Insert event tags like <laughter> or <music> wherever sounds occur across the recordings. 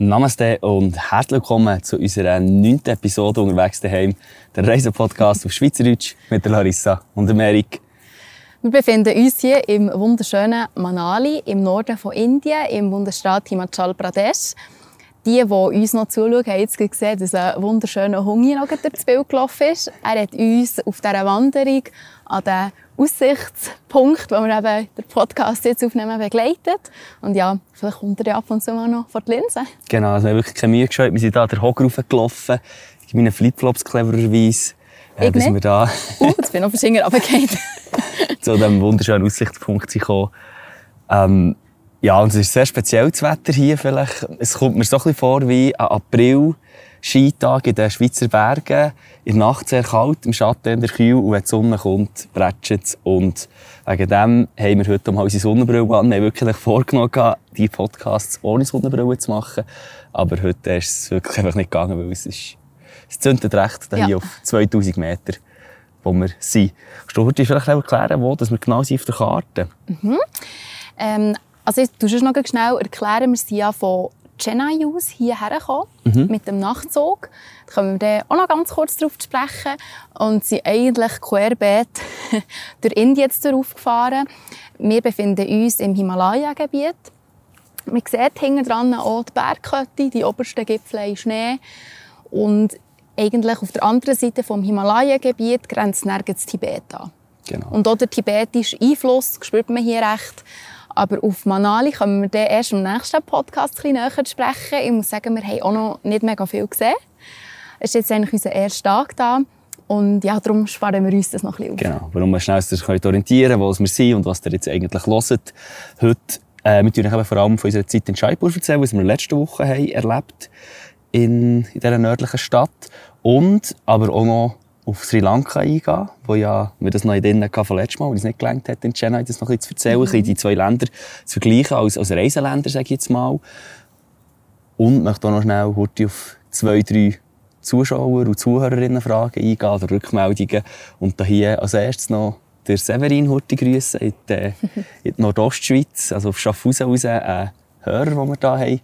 Namaste und herzlich willkommen zu unserer neunten Episode unterwegs daheim, der Reisepodcast auf Schweizerdeutsch mit Larissa und Erik. Wir befinden uns hier im wunderschönen Manali im Norden von Indien, im Bundesstaat Himachal Pradesh. Die, die uns noch zuschauen, haben jetzt gesehen, dass ein wunderschöner Hund noch durch das Bild gelaufen ist. Er hat uns auf dieser Wanderung an den Aussichtspunkt, wo wir eben den Podcast jetzt aufnehmen, begleitet. Und ja, vielleicht kommt er ja ab und zu mal noch vor die Linse. Genau, also wir haben wirklich keine Mühe geschaut. Wir sind hier den Hocker raufgelaufen. Ich meine Flipflops clevererweise. Äh, bis wir da... <laughs> uh, jetzt bin ich noch verschinger runtergefallen. <laughs> zu diesem wunderschönen Aussichtspunkt gekommen. Ähm, ja, und es ist sehr spezielles Wetter hier vielleicht. Es kommt mir so ein bisschen vor wie ein April. Skitag in den Schweizer Bergen. In der Nacht sehr kalt, im Schatten in der Kühe. Und wenn die Sonne kommt, bretscht es. Und wegen dem haben wir heute mal unsere Sonnenbrille an. Wir haben wirklich vorgenommen, die Podcasts ohne Sonnenbrille zu machen. Aber heute ist es wirklich einfach nicht gegangen, weil es ist, es zündet recht, ja. hier auf 2000 Meter wo wir sind. Kannst du heute vielleicht erklären, wo dass wir genau sind auf der Karte? Mhm. Ähm, also, du musst noch schnell erklären, wir sind ja von Chennai aus hierher gekommen, mhm. mit dem Nachtzug. Da kommen wir dann auch noch ganz kurz darauf zu sprechen. Und sind eigentlich querbeet <laughs> durch Indien jetzt aufgefahren. Wir befinden uns im Himalaya-Gebiet. Man sieht hinten dran auch die Bergkette, die obersten Gipfel in Schnee. Und eigentlich auf der anderen Seite vom Himalaya-Gebiet grenzt nirgends Tibet an. Genau. Und auch der tibetische Einfluss spürt man hier recht. Aber auf Manali kommen wir dann erst im nächsten Podcast ein näher zu sprechen. Ich muss sagen, wir haben auch noch nicht mega viel gesehen. Es ist jetzt eigentlich unser erster Tag da. Und ja, darum sparen wir uns das noch ein bisschen auf. Genau, warum wir schnell sich orientieren wo wir sind und was ihr jetzt eigentlich hört. Heute, äh, wir euch vor allem von unserer Zeit in Jaipur erzählen, was wir letzte Woche haben erlebt in, in dieser nördlichen Stadt. Und aber auch noch auf Sri Lanka eingehen, wo ja wir das noch in denen von letztem Mal, weil es nicht gelangt hat, in Chennai das noch ein bisschen zu erzählen, mhm. die zwei Länder zu vergleichen als, als Reiseländer, sage ich jetzt mal. Und möchte auch noch schnell auf zwei, drei Zuschauer und Zuhörerinnen Fragen eingehen oder Rückmeldungen. Und da hier als erstes noch der Severin Hurti grüßen in die, in die Nordostschweiz, also auf Schaffhausen raus, einen Hörer, den wir hier haben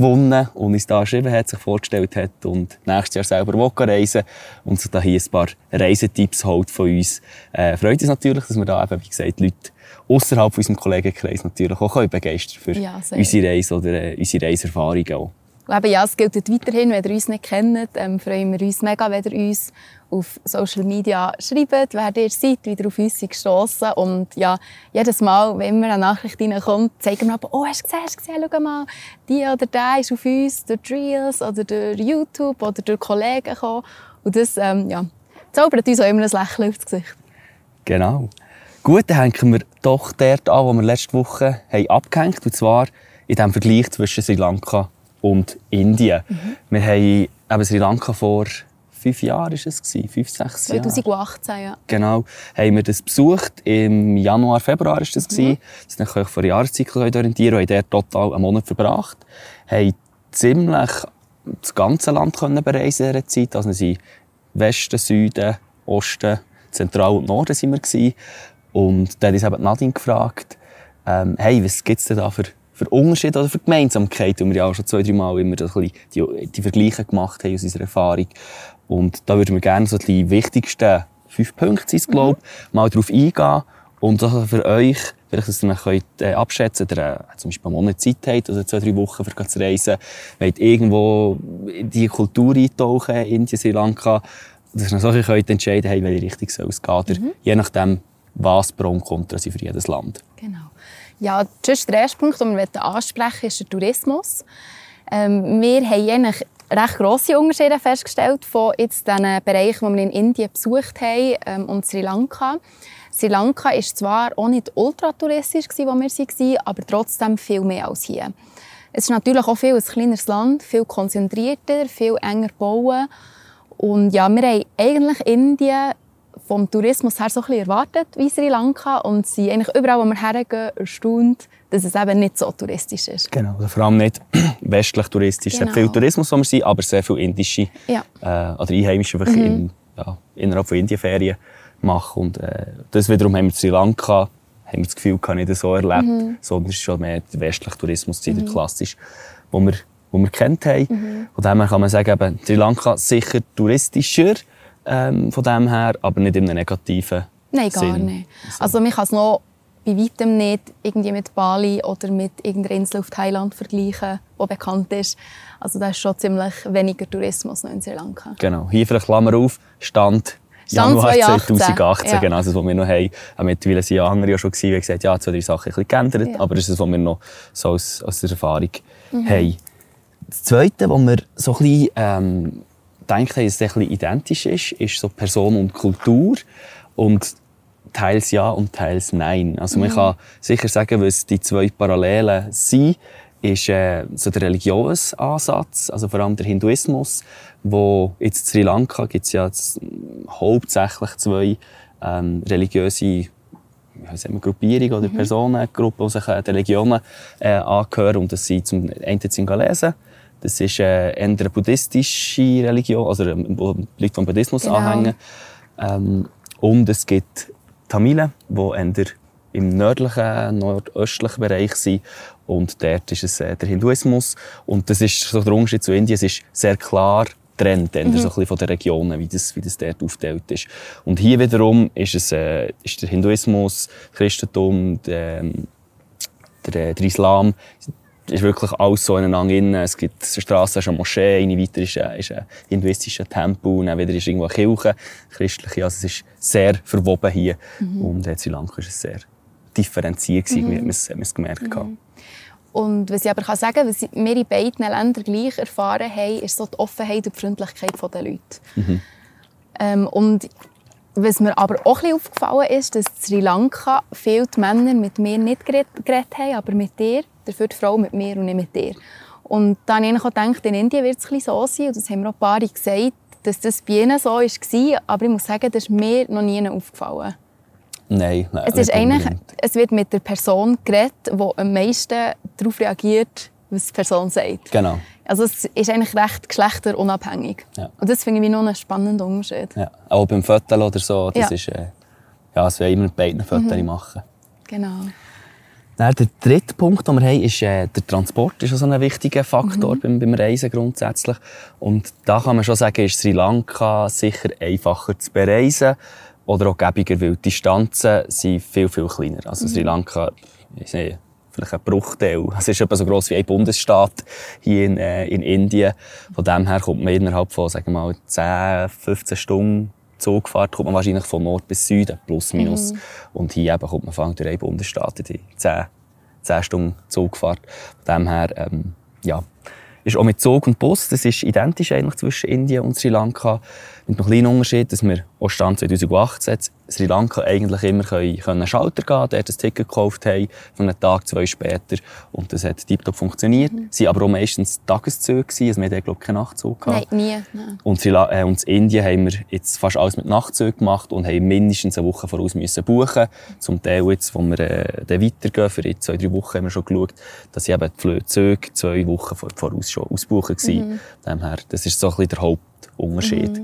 gewonnen und uns da geschrieben hat, sich vorgestellt hat und nächstes Jahr selber reisen und sich da hier ein paar Reisetipps holt von uns. Äh, freut uns natürlich, dass wir da eben, wie gesagt, Leute außerhalb unserem Kollegenkreis natürlich auch begeistern für ja, unsere Reise oder äh, unsere Reiserfahrungen auch. Und eben, ja, es gilt weiterhin, wenn ihr uns nicht kennt, ähm, freuen wir uns mega, wenn ihr uns auf Social Media schreibt, wer ihr seid, wie ihr auf uns gestossen Und ja, jedes Mal, wenn immer eine Nachricht reinkommt, zeigen wir aber, oh, hast du gesehen, hast du gesehen, schau mal, die oder der ist auf uns durch Reels oder durch YouTube oder durch Kollegen gekommen. Und das, ähm, ja, zaubert uns auch immer ein Lächeln aufs Gesicht. Genau. Gut, dann hängen wir doch dort an, wo wir letzte Woche haben abgehängt haben, und zwar in dem Vergleich zwischen Sri Lanka und Indien. Mhm. Wir haben eben Sri Lanka vor fünf Jahren ist es gewesen, fünf, sechs Jahre. 2018, ja. Genau, haben wir das besucht. Im Januar, Februar ist das mhm. gewesen. Das ist vor Jahreszyklus orientieren. Wir haben dort total einen Monat verbracht. Haben ziemlich das ganze Land können bereisen in dieser Zeit. Also wir sind Westen, Süden, Osten, Zentral und Norden sind wir gewesen. Und dann hat uns eben Nadine gefragt, ähm, hey, was gibt es denn da für für Unterschiede oder für Gemeinsamkeiten, und wir ja auch schon zwei, drei Mal immer die, die Vergleiche gemacht haben aus unserer Erfahrung. Und da würden wir gerne so die wichtigsten fünf Punkte, sind, glaube mhm. mal darauf eingehen und also für euch, vielleicht, dass ihr könnt, äh, abschätzen könnt, oder äh, zum Beispiel einen Monat Zeit habt, oder zwei, drei Wochen für zu reisen, wollt irgendwo in die Kultur eintauchen, Indien, Sri Lanka, dass ihr solche könnt entscheiden könnt, welche Richtung soll es gehen, mhm. je nachdem, was Pro und Contra sind für jedes Land. Genau. Ja, der erste Punkt, den wir ansprechen ist der Tourismus. Ähm, wir haben eigentlich recht grosse Unterschiede festgestellt von jetzt den Bereichen, die wir in Indien besucht haben ähm, und Sri Lanka. Sri Lanka war zwar auch nicht ultratouristisch, wo wir waren, aber trotzdem viel mehr als hier. Es ist natürlich auch viel ein kleineres Land, viel konzentrierter, viel enger bauen. Und ja, wir haben eigentlich Indien vom Tourismus her so ein bisschen erwartet wie Sri Lanka und sind eigentlich überall, wo wir hergehen, erstaunt, dass es eben nicht so touristisch ist. Genau, also vor allem nicht <clears throat> westlich touristisch. Genau. Es hat viel Tourismus, wo wir sind, aber sehr viel indische ja. äh, oder einheimische mhm. in ja, innerhalb von Indienferien mache. Und äh, das wiederum haben wir in Sri Lanka haben wir das Gefühl gar nicht so erlebt, mhm. sondern es ist schon mehr der westliche Tourismus, mhm. der klassisch, wo wir, wo wir kennt haben. Mhm. Von dem her kann man sagen, eben, Sri Lanka sicher touristischer ähm, von dem her, aber nicht in einem negativen Nein, gar Sinn. nicht. Also man kann es noch bei weitem nicht irgendwie mit Bali oder mit irgendeiner Insel auf Thailand vergleichen, die bekannt ist. Also da ist schon ziemlich weniger Tourismus noch in Sri Lanka. Genau. Hier vielleicht Klammer auf, Stand Stand Januar 2018. 2018, Ja. genau, das, was wir noch haben. Auch Mittlerweile sind ja andere ja schon gewesen, die gesagt ja, zwei, drei Sachen ein bisschen geändert, Ja. aber das ist das, was wir noch so aus, aus der Erfahrung haben. Das Zweite, was wir so ein bisschen, ähm, denkt haben, dass es ein bisschen identisch ist, ist so Person und Kultur. Und teils ja und teils nein. Also man kann sicher sagen, was die zwei Parallelen sind, ist äh, so der Religionsansatz, also vor allem der Hinduismus, wo jetzt in Sri Lanka gibt es ja jetzt hauptsächlich zwei ähm, religiöse wir, Gruppierungen oder Personengruppen, die sich äh, den Religionen äh, angehören. Und das sind zum einen die Singalesen, das ist äh, eher eine buddhistische Religion, also äh, die Leute vom Buddhismus Genau. anhängen. Ähm, und es gibt Tamilen, die eher im nördlichen, nordöstlichen Bereich sind. Und dort ist es äh, der Hinduismus. Und das ist so der Unterschied zu Indien. Es ist sehr klar getrennt, eher so ein bisschen von den Regionen, wie das, wie das dort aufgeteilt ist. Und hier wiederum ist, es, äh, ist der Hinduismus, Christentum, der, ähm, der, der Islam ist wirklich alles so ineinander drin. Es gibt eine Straße, ist eine Moschee, eine weiter ist ein, ist ein hinduistischer Tempel, dann wieder ist irgendwo eine Kirche, christliche. Also es ist sehr verwoben hier. Und in Sri Lanka ist es sehr differenziert gewesen, wie man es, man es gemerkt hat. Und was ich aber kann sagen kann, was wir in beiden Ländern gleich erfahren haben, ist so die Offenheit und die Freundlichkeit der Leute. Ähm, und was mir aber auch ein aufgefallen ist, dass Sri Lanka viele Männer mit mir nicht geredet, geredet haben, aber mit dir, dafür die Frau mit mir und nicht mit dir. Und dann habe ich auch gedacht, in Indien wird es ein bisschen so sein, und das haben mir auch ein paar gesagt, dass das bei ihnen so war, aber ich muss sagen, das ist mir noch nie aufgefallen. Nein, nein. Es, ist eigentlich, es wird mit der Person geredet, die am meisten darauf reagiert, was die Person sagt. Genau. Also es ist eigentlich recht geschlechterunabhängig. Ja. Und das finde ich noch einen spannenden Unterschied. Ja. Auch beim Foto oder so, das Ja. ist, äh, ja, das will immer mit beiden Fotos machen. Genau. Dann der dritte Punkt, den wir haben, ist äh, der Transport. ist so ein wichtiger Faktor beim, beim Reisen grundsätzlich. Und da kann man schon sagen, ist Sri Lanka sicher einfacher zu bereisen oder auch gäbiger, weil die Distanzen sind viel, viel kleiner. Also Sri Lanka, ich sehe, vielleicht ein Bruchteil. Es ist etwa so gross wie ein Bundesstaat hier in, äh, in Indien. Von dem her kommt man innerhalb von, sagen wir mal, 10, 15 Stunden Zugfahrt kommt man wahrscheinlich von Nord bis Süden, plus minus. Und hier eben kommt man allem durch einen Bundesstaat in die 10, 10 Stunden Zugfahrt. Von dem her, ähm, ja, ist auch mit Zug und Bus, das ist identisch eigentlich zwischen Indien und Sri Lanka. Mit einem kleinen Unterschied, dass wir auch Stand 2018 in Sri Lanka eigentlich immer können, können Schalter gehen, dort ein Ticket gekauft haben, von einem Tag, zwei später. Und das hat tiptop funktioniert. Mhm. Waren aber auch meistens Tageszüge, also wir hatten, glaube ich, keinen Nachtzug gehabt. Nein, nie. Nein. Und, Sri äh, und in Indien haben wir jetzt fast alles mit Nachtzügen gemacht und haben mindestens eine Woche voraus müssen buchen. Zum Teil jetzt, wo wir äh, dann weitergehen, für jetzt zwei, drei Wochen haben wir schon geschaut, dass sie eben die Flugzeuge zwei Wochen vor- voraus schon ausbuchen waren. Von dem her, das ist so ein bisschen der Hauptunterschied.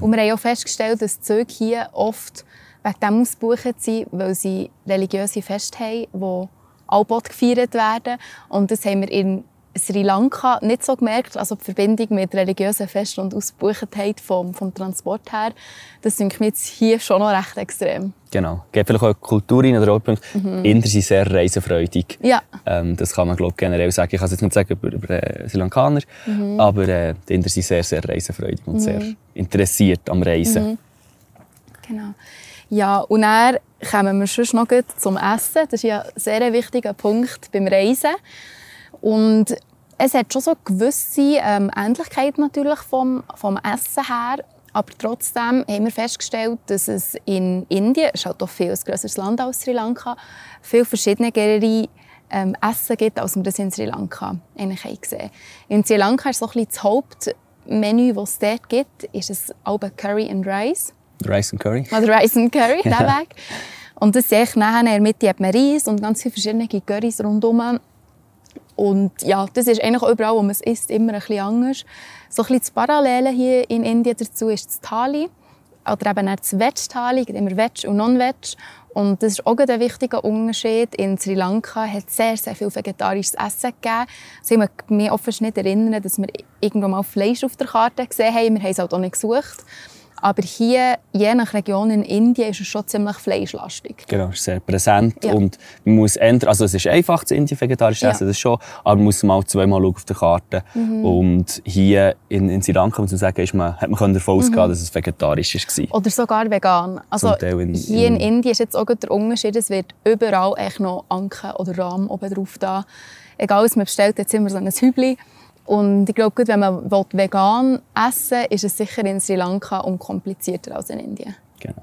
Und wir haben auch festgestellt, dass Züge hier oft wegen dem ausgebucht sind, weil sie religiöse Feste haben, die Albot gefeiert werden. Und das haben wir in Sri Lanka nicht so gemerkt. Also die Verbindung mit religiösen Festen und Ausgebuchtheit vom, vom Transport her, das denke mir jetzt hier schon noch recht extrem. Genau. Geht vielleicht auch eine Kultur rein oder auch Punkt. Inder sind sehr reisefreudig. Ja. Ähm, das kann man glaub, generell sagen. Ich kann es jetzt nicht sagen über, über äh, Sri Lankaner, aber äh, die Inder sind sehr, sehr reisefreudig und sehr interessiert am Reisen. Genau. Ja, und dann kommen wir schon noch gut zum Essen. Das ist ja ein sehr wichtiger Punkt beim Reisen. Und es hat schon so gewisse ähm, Ähnlichkeiten natürlich vom, vom Essen her. Aber trotzdem haben wir festgestellt, dass es in Indien, es ist halt auch viel ein grösseres Land als Sri Lanka, viel verschiedenere ähm, Essen gibt, als wir das in Sri Lanka eigentlich haben gesehen In Sri Lanka ist so ein bisschen das Hauptmenü, das es dort gibt, ist es Alba Curry and Rice. Rice and Curry. Oder Rice and Curry, <laughs> der Weg. Und das sehe ich nachher in der Mitte hat man Reis und ganz viele verschiedene Currys rundherum. Und ja, das ist eigentlich auch überall, wo man es isst, immer ein bisschen anders. So ein bisschen das Parallele hier in Indien dazu ist das Thali. oder eben das Veg-Thali, immer Veg und Non-Veg. Und das ist auch ein wichtiger Unterschied. In Sri Lanka hat es sehr, sehr viel vegetarisches Essen gegeben. Sie haben mich offen nicht erinnern, dass wir irgendwo mal Fleisch auf der Karte gesehen haben. Wir haben es halt auch nicht gesucht. Aber hier, je nach Region in Indien, ist es schon ziemlich fleischlastig. Genau, ist sehr präsent. Ja. Und man muss ändern, also es ist einfach, in Indien vegetarisch essen, ja. das schon, aber man muss mal zweimal auf der Karte. Mhm. Und hier in, in Sri Lanka, muss man sagen, ist man, hat man davon mhm. ausgehen, dass es vegetarisch war. Oder sogar vegan. Also in, hier in, in Indien ist jetzt auch der Unterschied, es wird überall echt noch Anke oder Rahm oben drauf da. Egal was man bestellt, jetzt immer so ein Hübli. Und ich glaube, wenn man vegan essen will, ist es sicher in Sri Lanka unkomplizierter als in Indien. Genau.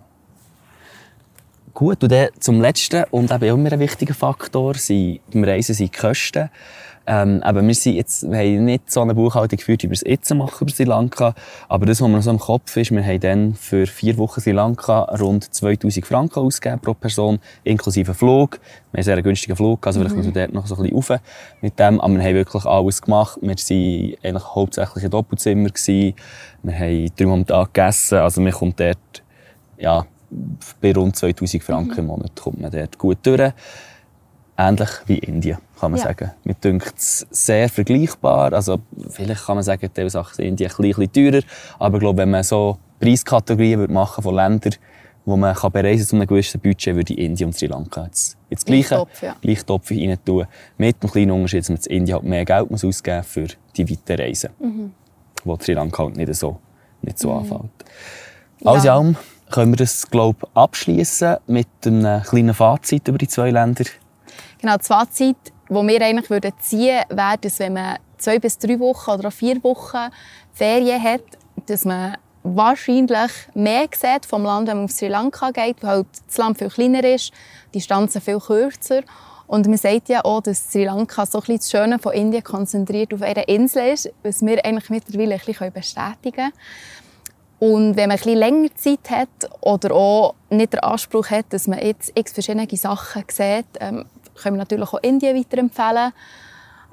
Gut, und dann zum Letzten und eben immer ein wichtiger Faktor sind, beim Reisen sind die Kosten. Ähm, aber wir, sind jetzt, wir haben nicht so eine Buchhaltung geführt, wie wir es jetzt machen über Sri Lanka. Aber das, was mir so im Kopf ist, wir haben dann für vier Wochen Sri Lanka rund 2000 Franken ausgegeben pro Person, inklusive Flug. Wir haben einen sehr günstigen Flug, also vielleicht mhm. müssen wir dort noch so ein bisschen rauf mit dem. Aber wir haben wirklich alles gemacht. Wir waren eigentlich hauptsächlich ein Doppelzimmer. Gewesen. Wir haben dreimal am Tag gegessen. Also man kommt dort, ja, bei rund 2000 Franken mhm. im Monat kommt man dort gut durch ähnlich wie Indien, kann man ja. sagen. Mir dünkt es sehr vergleichbar. Also, vielleicht kann man sagen, diese Sachen sind Indien ein bisschen teurer. Aber ich glaube, wenn man so Preiskategorien würde machen von Ländern, wo man kann bereisen zu einem gewissen Budget, würde Indien und Sri Lanka jetzt, jetzt gleiche, Topf, ja. Topf rein tun. Mit einem kleinen Unterschied, dass man in Indien halt mehr Geld muss ausgeben muss für die weiten Reisen. Mhm. Wo Sri Lanka halt nicht so, nicht so mhm. anfällt. Ja. Alles in allem können wir das, glaube ich, abschließen mit einem kleinen Fazit über die zwei Länder. Genau, das Fazit, das wir eigentlich würden ziehen würden, wäre, dass wenn man zwei bis drei Wochen oder vier Wochen Ferien hat, dass man wahrscheinlich mehr sieht vom Land, wenn man auf Sri Lanka geht, weil halt das Land viel kleiner ist, die Distanzen viel kürzer. Und man sagt ja auch, dass Sri Lanka so ein bisschen das Schöne von Indien konzentriert auf einer Insel ist, was wir eigentlich mittlerweile ein bisschen bestätigen können. Und wenn man ein bisschen länger Zeit hat oder auch nicht den Anspruch hat, dass man jetzt x verschiedene Sachen sieht, ähm, können wir natürlich auch Indien weiterempfehlen.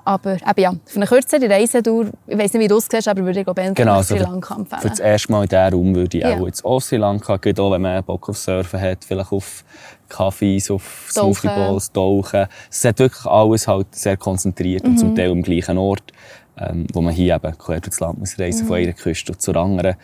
Aber eben ja, für eine kürzere Reisedauer, ich weiß nicht, wie du es siehst, aber würde ich glaube genau, Sri Lanka empfehlen. Für das erste Mal in diesem Raum würde ich ja. auch jetzt auch Sri Lanka gehen, auch wenn man Bock auf Surfen hat, vielleicht auf Kaffees, auf Smoothie Balls, Tauchen. Es hat wirklich alles halt sehr konzentriert mhm. und zum mhm. Teil am gleichen Ort, ähm, wo man hier eben quer durchs Land muss reisen, mhm. von einer Küste zur anderen.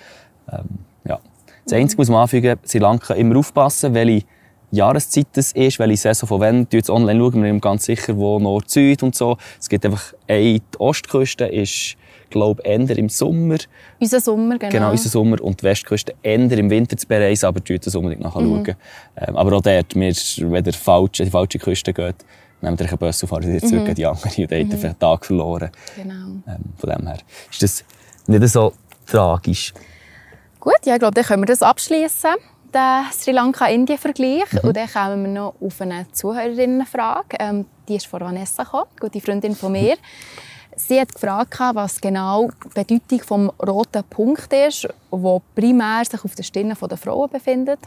Ähm, ja. Das Einzige muss man anfügen, Sri Lanka immer aufpassen, welche Jahreszeit es ist, welche Saison von wann. Jetzt online schauen wir ganz sicher, wo Nord, Süd und so. Es gibt einfach, ey, die Ostküste ist, glaube ich, im Sommer. Unser Sommer, genau. Genau, unser Sommer. Und die Westküste eher im Winter zu bereisen, aber dort das unbedingt nachschauen. Mhm. Ähm, aber auch dort, wir, wenn ihr falsch, die falsche Küste geht, nehmt ihr einen Bus und fahrt wieder zurück mhm. die andere und dann mhm. einen Tag verloren. Genau. Ähm, von dem her ist das nicht so tragisch. Gut, ja, ich glaube, dann können wir das abschließen den Sri Lanka-Indien-Vergleich. Mhm. Und dann kommen wir noch auf eine Zuhörerinnenfrage. Ähm, die ist von Vanessa gekommen, gute Freundin von mir. <laughs> Sie hat gefragt, was genau die Bedeutung des roten Punkt ist, der primär sich auf der Stirn der Frauen befindet.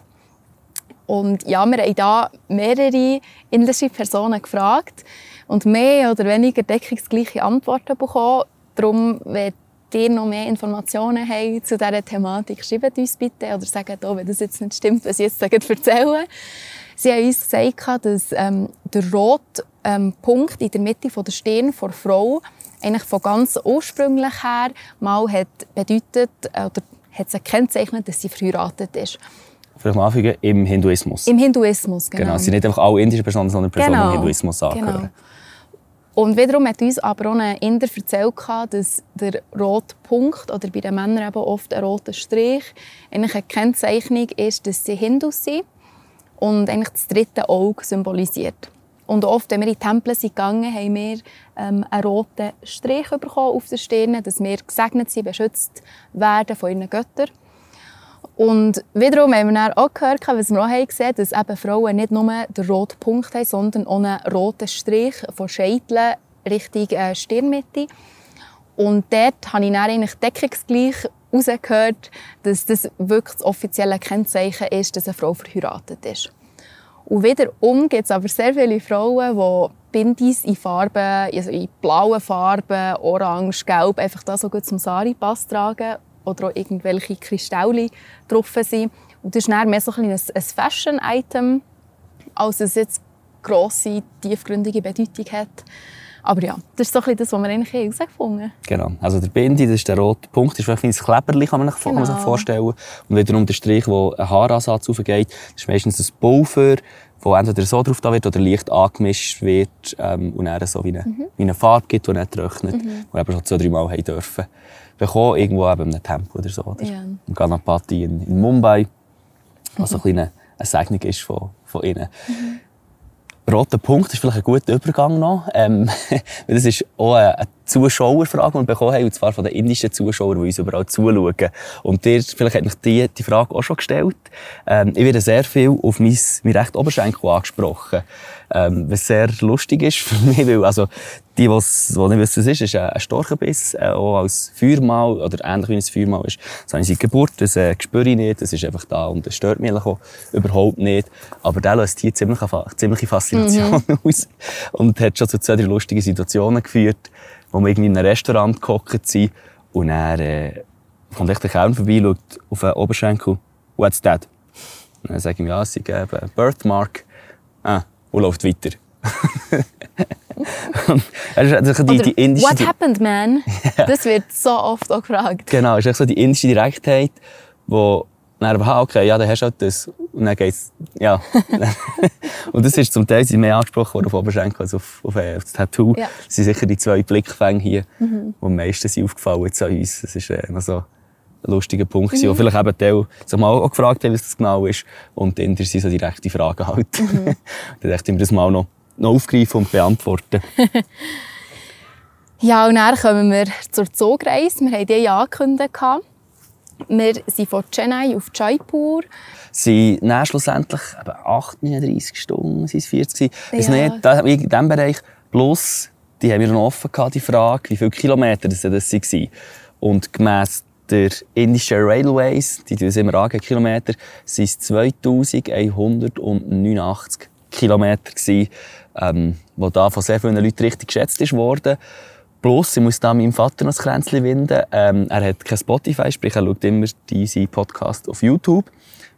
Und ja, wir haben hier mehrere indische Personen gefragt und mehr oder weniger deckungsgleiche Antworten bekommen. Darum, wenn ihr noch mehr Informationen habt zu dieser Thematik, schreibt uns bitte oder sagt auch, wenn das jetzt nicht stimmt, was ich jetzt erzähle. Sie haben uns gesagt, dass ähm, der rote ähm, Punkt in der Mitte von der Stirn der Frau eigentlich von ganz ursprünglich her mal hat bedeutet äh, oder hat sie gekennzeichnet, dass sie verheiratet ist. Vielleicht mal anfügen, im Hinduismus. Im Hinduismus, genau. Genau, es sind nicht einfach alle indischen Personen, sondern Personen, genau. die Hinduismus angehören. Genau. Und wiederum hat uns aber auch ein Inder erzählt, dass der rote Punkt oder bei den Männern eben oft ein roter Strich eigentlich eine Kennzeichnung ist, dass sie Hindus sind und eigentlich das dritte Auge symbolisiert. Und oft, wenn wir in die Tempel sind gegangen, haben wir ähm, einen roten Strich bekommen auf der Stirn, dass wir gesegnet sind, beschützt werden von ihren Göttern. Und wiederum haben wir dann auch gehört, was wir auch gesehen dass eben Frauen nicht nur den roten Punkt haben, sondern auch einen roten Strich von Scheitel Richtung äh, Stirnmitte. Und dort habe ich dann eigentlich deckungsgleich herausgehört, dass das wirklich das offizielle Kennzeichen ist, dass eine Frau verheiratet ist. Und wiederum gibt es aber sehr viele Frauen, die Bindis in Farben, also in blauen Farben, orange, gelb, einfach das so gut zum Sari-Pass tragen oder auch irgendwelche Kristalle drauf sind. Und das ist mehr so ein, ein Fashion-Item, als es jetzt grosse, tiefgründige Bedeutung hat. Aber ja, das ist so ein das, was wir eigentlich herausgefunden haben. Genau. Also der Bindi, das ist der rote Punkt, das ist vielleicht ein Kleberli, kann man sich, genau. sich vorstellen. Und wiederum der Strich, wo ein Haaransatz aufgeht, das ist meistens ein Pulver, wo entweder so drauf da wird oder leicht angemischt wird ähm, und dann so wie eine, mhm. wie eine Farbe gibt, die nicht trocknet, mhm. wo eben schon zwei, drei Mal haben dürfen. Bekommen, irgendwo eben in einem Tempel oder so. Oder ja. Im Ganapati in, in Mumbai, was mhm. so ein eine Segnung ist von, von ihnen. Mhm roter Punkt ist vielleicht ein guter Übergang noch. Ähm, <laughs> das ist auch eine Zuschauerfrage, die wir bekommen haben, und zwar von den indischen Zuschauern, die uns überall zuschauen. Und dir, vielleicht hat mich die, die Frage auch schon gestellt. Ähm, ich werde sehr viel auf mein, mein recht Oberschenkel angesprochen. Ähm, was sehr lustig ist für mich, weil, also, die, die nicht wissen, was es ist, ist ein Storchenbiss, äh, auch als Feuermal, oder ähnlich wie ein Feuermal ist. Das habe ich seit Geburt, das äh, spüre ich nicht, das ist einfach da und das stört mich auch überhaupt nicht. Aber der löst hier ziemlich, ziemliche Faszination mhm. <laughs> aus und hat schon zu zwei, drei lustigen Situationen geführt, wo wir irgendwie in einem Restaurant gehockt sind und er äh, kommt echt der Kern vorbei, schaut auf den Oberschenkel, what's that? Und dann sage ich ihm, ja, sie geben Birthmark. Ah, und läuft weiter. <laughs> also die, die indische, What happened, man? <laughs> Ja. Das wird so oft auch gefragt. Genau, es ist so die indische Direktheit, wo dann aber, okay, ja, dann hast du halt das. Und dann geht's, ja. <laughs> <laughs> und das ist zum Teil mehr angesprochen worden auf Oberschenkel als auf, auf, äh, auf das Tattoo. Ja. Das sind sicher die zwei Blickfänge hier, mhm. die am meisten sind aufgefallen sind an uns. Das ist äh, noch so ein lustiger Punkt, mhm. wo vielleicht eben Teil sich mal auch gefragt haben, was das genau ist. Und dann sind so direkte Fragen halt. Mhm. <laughs> dann dachte ich mir das mal noch, noch aufgreifen und beantworten. ja, und dann kommen wir zur Zugreise. Wir haben die ja angekündigt. Wir sind von Chennai auf Jaipur. Sie sind schlussendlich 8, 39 Stunden, sind es 40 ja. nicht, in diesem Bereich. Plus, die haben wir noch offen gehabt, die Frage, wie viele Kilometer das waren. Und gemäss der indischen Railways, die tun es immer angeben, Kilometer, sind es 2189 Kilometer gewesen, ähm, wo da von sehr vielen Leuten richtig geschätzt ist worden. Plus, ich muss da meinem Vater noch das Kränzchen winden. Ähm, er hat kein Spotify, sprich, er schaut immer diese Podcast auf YouTube.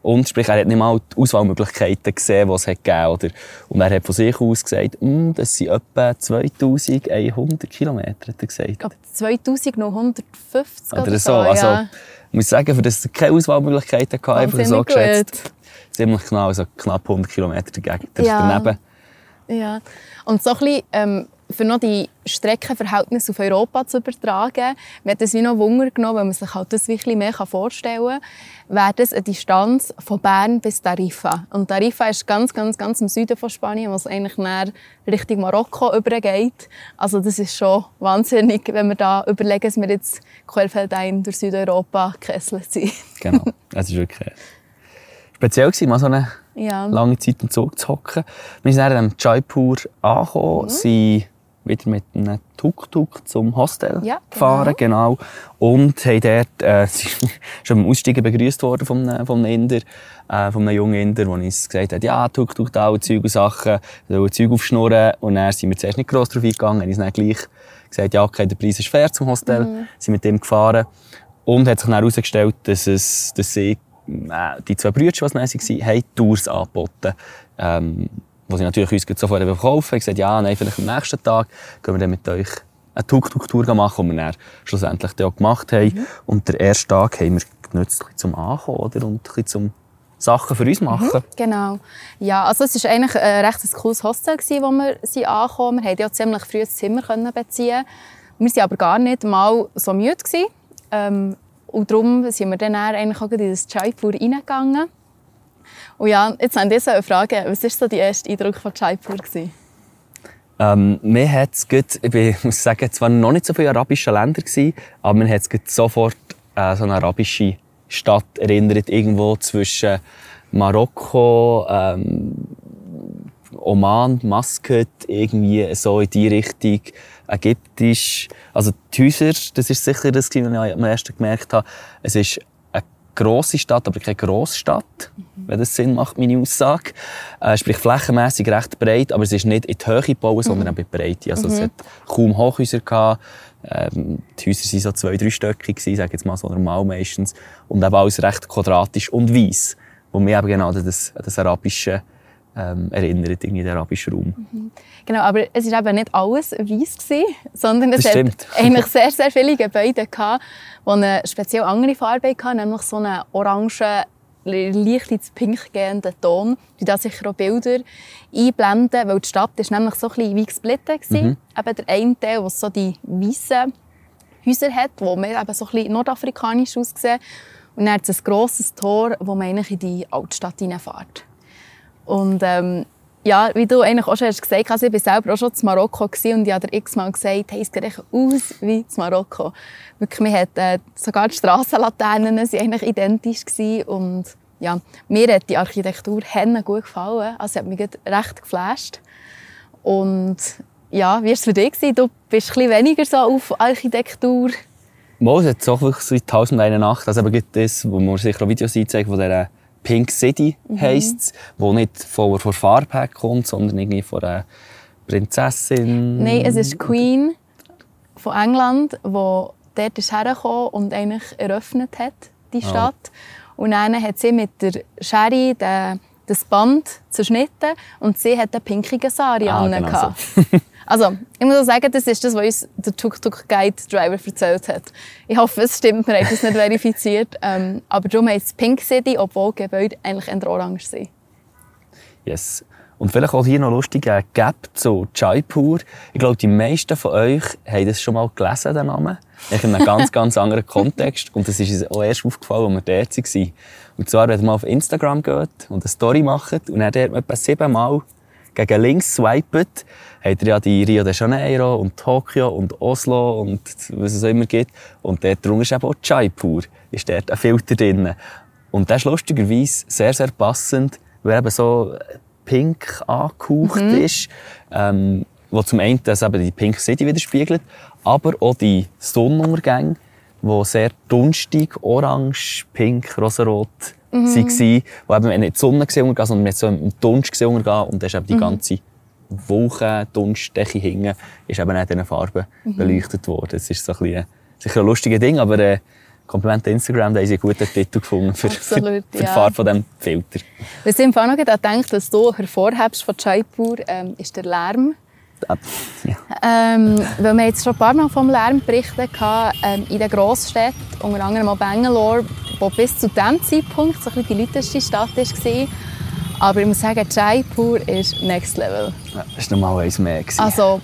Und sprich, er hat nicht mal die Auswahlmöglichkeiten gesehen, die es hat gegeben oder Und er hat von sich aus gesagt, mm, das sind etwa 2100 Kilometer, hat er gesagt. Ich glaube, 2950 oder, oder so. so. Also, ja. ich muss sagen, für das keine Auswahlmöglichkeiten hatte, einfach so gut. geschätzt. Ziemlich genau, also knapp 100 Kilometer ja. daneben. Ja. Und so ein bisschen, ähm, für noch die Streckenverhältnisse auf Europa zu übertragen, mir hat das wie noch Wunder genommen, weil man sich halt das wirklich mehr vorstellen kann, wäre das eine Distanz von Bern bis Tarifa. Und Tarifa ist ganz, ganz, ganz im Süden von Spanien, was eigentlich näher Richtung Marokko übergeht. Also das ist schon wahnsinnig, wenn wir da überlegen, dass wir jetzt querfeldein durch Südeuropa gekesselt sind. <laughs> genau, das ist wirklich speziell gewesen, mal so eine ja. lange Zeit im Zug zu hocken. Wir sind dann in Jaipur angekommen, mhm. sind wieder mit einem Tuk-Tuk zum Hostel ja, genau. gefahren, genau. Und haben dort, äh, <laughs> schon beim Aussteigen begrüßt worden von einem, von einem Inder, äh, von einem jungen Inder, der uns gesagt hat, ja, Tuk-Tuk da, Zeug und Sachen, so Zeug aufschnurren. Und dann sind wir zuerst nicht gross drauf eingegangen, haben uns dann gleich gesagt, ja, okay, der Preis ist fair zum Hostel, mhm. sind mit dem gefahren. Und hat sich dann herausgestellt, dass es, dass sie, äh, die zwei Brüder, die es waren, haben Tours angeboten. Ähm, wo sie natürlich uns sofort verkaufen. Ich gesagt, ja, nein, vielleicht am nächsten Tag gehen wir dann mit euch eine Tuk-Tuk-Tour machen, die wir dann schlussendlich auch gemacht haben. Mhm. Und den ersten Tag haben wir genutzt, zum Ankommen oder? und ein zum Sachen für uns mhm, machen. Mhm, genau. Ja, also es war eigentlich ein recht cooles Hostel, wo wir sind angekommen Wir konnten ja ziemlich früh ein Zimmer beziehen. Wir waren aber gar nicht mal so müde. Ähm, und darum sind wir dann eigentlich auch in das Jaipur reingegangen. Und ja, jetzt haben diese Frage, was war so der erste Eindruck von Jaipur? Ähm, mir hat es ich muss sagen, zwar noch nicht so viele arabische Länder gewesen, aber mir hat es sofort äh, so eine arabische Stadt erinnert, irgendwo zwischen Marokko, ähm, Oman, Maskat, irgendwie so in die Richtung, ägyptisch. Also die Häuser, das ist sicher das, was ich am ersten gemerkt habe. Es ist grosse Stadt, aber keine Grossstadt, mhm. wenn das Sinn macht, meine Aussage. Äh, sprich flächenmässig recht breit, aber es ist nicht in die Höhe gebaut, sondern mhm. in die Breite. Also es hat kaum Hochhäuser gehabt. Ähm, die Häuser waren so zwei, drei dreistöckig, sage jetzt mal so normal meistens. Und eben alles recht quadratisch und weiss. Wo mich eben genau das, das arabische ähm, erinnert, irgendwie den arabischen Raum. Mhm. Genau, aber es war eben nicht alles weiss, sondern es hat <laughs> eigentlich sehr, sehr viele Gebäude, gehabt, die eine speziell andere Farbe hatten, nämlich so einen orangen, leicht ins Pink gehenden Ton. Die da sicher auch Bilder einblenden, weil die Stadt ist nämlich so ein bisschen wie gesplittet Mhm. Eben der eine Teil, wo so die weißen Häuser hat, wo man eben so ein bisschen nordafrikanisch aussehen. Und dann hat es ein grosses Tor, wo man eigentlich in die Altstadt hineinfährt. Und ähm, ja, wie du eigentlich auch schon gesagt hast, ich war selber auch schon in Marokko und ich habe x-mal gesagt, hey, es sieht echt aus wie in Marokko. Wirklich, man hat, äh, sogar die Strassenlaternen eigentlich identisch gewesen. und ja, mir hat die Architektur gut gefallen, also hat mich recht geflasht. Und ja, wie war es für dich? Du bist ein weniger so auf Architektur. Mal, es hat auch wirklich so 1001 Nacht, also eben das, wo man sicher auch Videos einzeigen von dieser Pink City mhm. heisst es, wo nicht von, von Farbe kommt, sondern irgendwie von einer Prinzessin. Nein, es ist Queen von England, die dort ist hergekommen und eigentlich eröffnet hat, die ah. Stadt. Oh. Und dann hat sie mit der Sherry den, das Band zerschnitten und sie hat einen pinkigen Sari ah, genau so. <laughs> Also, ich muss auch sagen, das ist das, was uns der Tuk-Tuk-Guide-Driver erzählt hat. Ich hoffe, es stimmt, wir haben das nicht verifiziert. <laughs> Ähm, aber darum heisst es Pink City, obwohl die Gebäude eigentlich eher orange sind. Yes. Und vielleicht auch hier noch lustig, ein Gap zu Jaipur. Ich glaube, die meisten von euch haben das schon mal gelesen, den Namen. In einem ganz, <laughs> ganz anderen Kontext. Und das ist uns auch erst aufgefallen, als wir dort waren. Und zwar, wenn ihr mal auf Instagram geht und eine Story macht und dann dort etwa siebenmal gegen links swipet, habt ihr ja die Rio de Janeiro und Tokio und Oslo und was es auch immer gibt. Und dort drunter ist eben auch Jaipur, ist dort ein Filter drin. Und das ist lustigerweise sehr, sehr passend, weil er eben so pink angehaucht mhm. ist, ähm, wo zum einen das eben die Pink City widerspiegelt, aber auch die Sonnenuntergänge, die sehr dunstig, orange, pink, rosarot mhm. waren, wo eben nicht die Sonne gesehen untergehen, sondern mit so einem Dunst gesehen untergehen und dann ist eben die mhm. ganze Wolken, Dunstdecke hingen, ist eben auch in diesen Farben mhm. beleuchtet worden. Das ist so ein bisschen, sicher ein lustiges Ding, aber äh, Kompliment Instagram, da haben sie einen guten Titel gefunden für, Absolut, für, für ja. die Farbe von diesem Filter. Was ich im Fall noch gedacht was du hervorhebst von Jaipur, ähm, ist der Lärm. Ja. Ähm, weil wir jetzt schon ein paar Mal vom Lärm berichtet haben, ähm, in den Grossstädten, unter anderem auch Bangalore, wo bis zu diesem Zeitpunkt so ein bisschen die lauteste Stadt war. Aber ich muss sagen, Jaipur ist next level. Ja, das war nochmal eins mehr. Also,